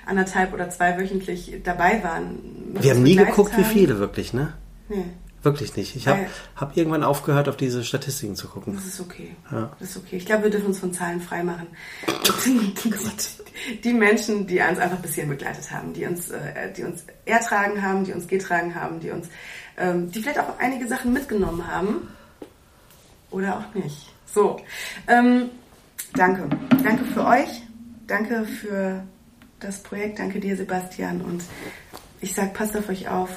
anderthalb oder zweiwöchentlich dabei waren. Wir haben nie geguckt, wie haben. viele wirklich, ne? Nee, Wirklich nicht. Ich habe hab irgendwann aufgehört, auf diese Statistiken zu gucken. das ist okay. Ja. Das ist okay. Ich glaube, wir dürfen uns von Zahlen frei machen. die Menschen, die uns einfach bis hierhin begleitet haben, die uns, äh, die uns ertragen haben, die uns getragen haben, die uns, ähm, die vielleicht auch einige Sachen mitgenommen haben. Oder auch nicht. So. Ähm, danke. Danke für euch. Danke für das Projekt. Danke dir, Sebastian. Und ich sag, passt auf euch auf.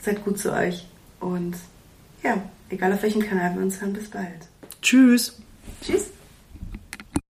Seid gut zu euch. Und ja, egal auf welchem Kanal wir uns hören, bis bald. Tschüss. Tschüss.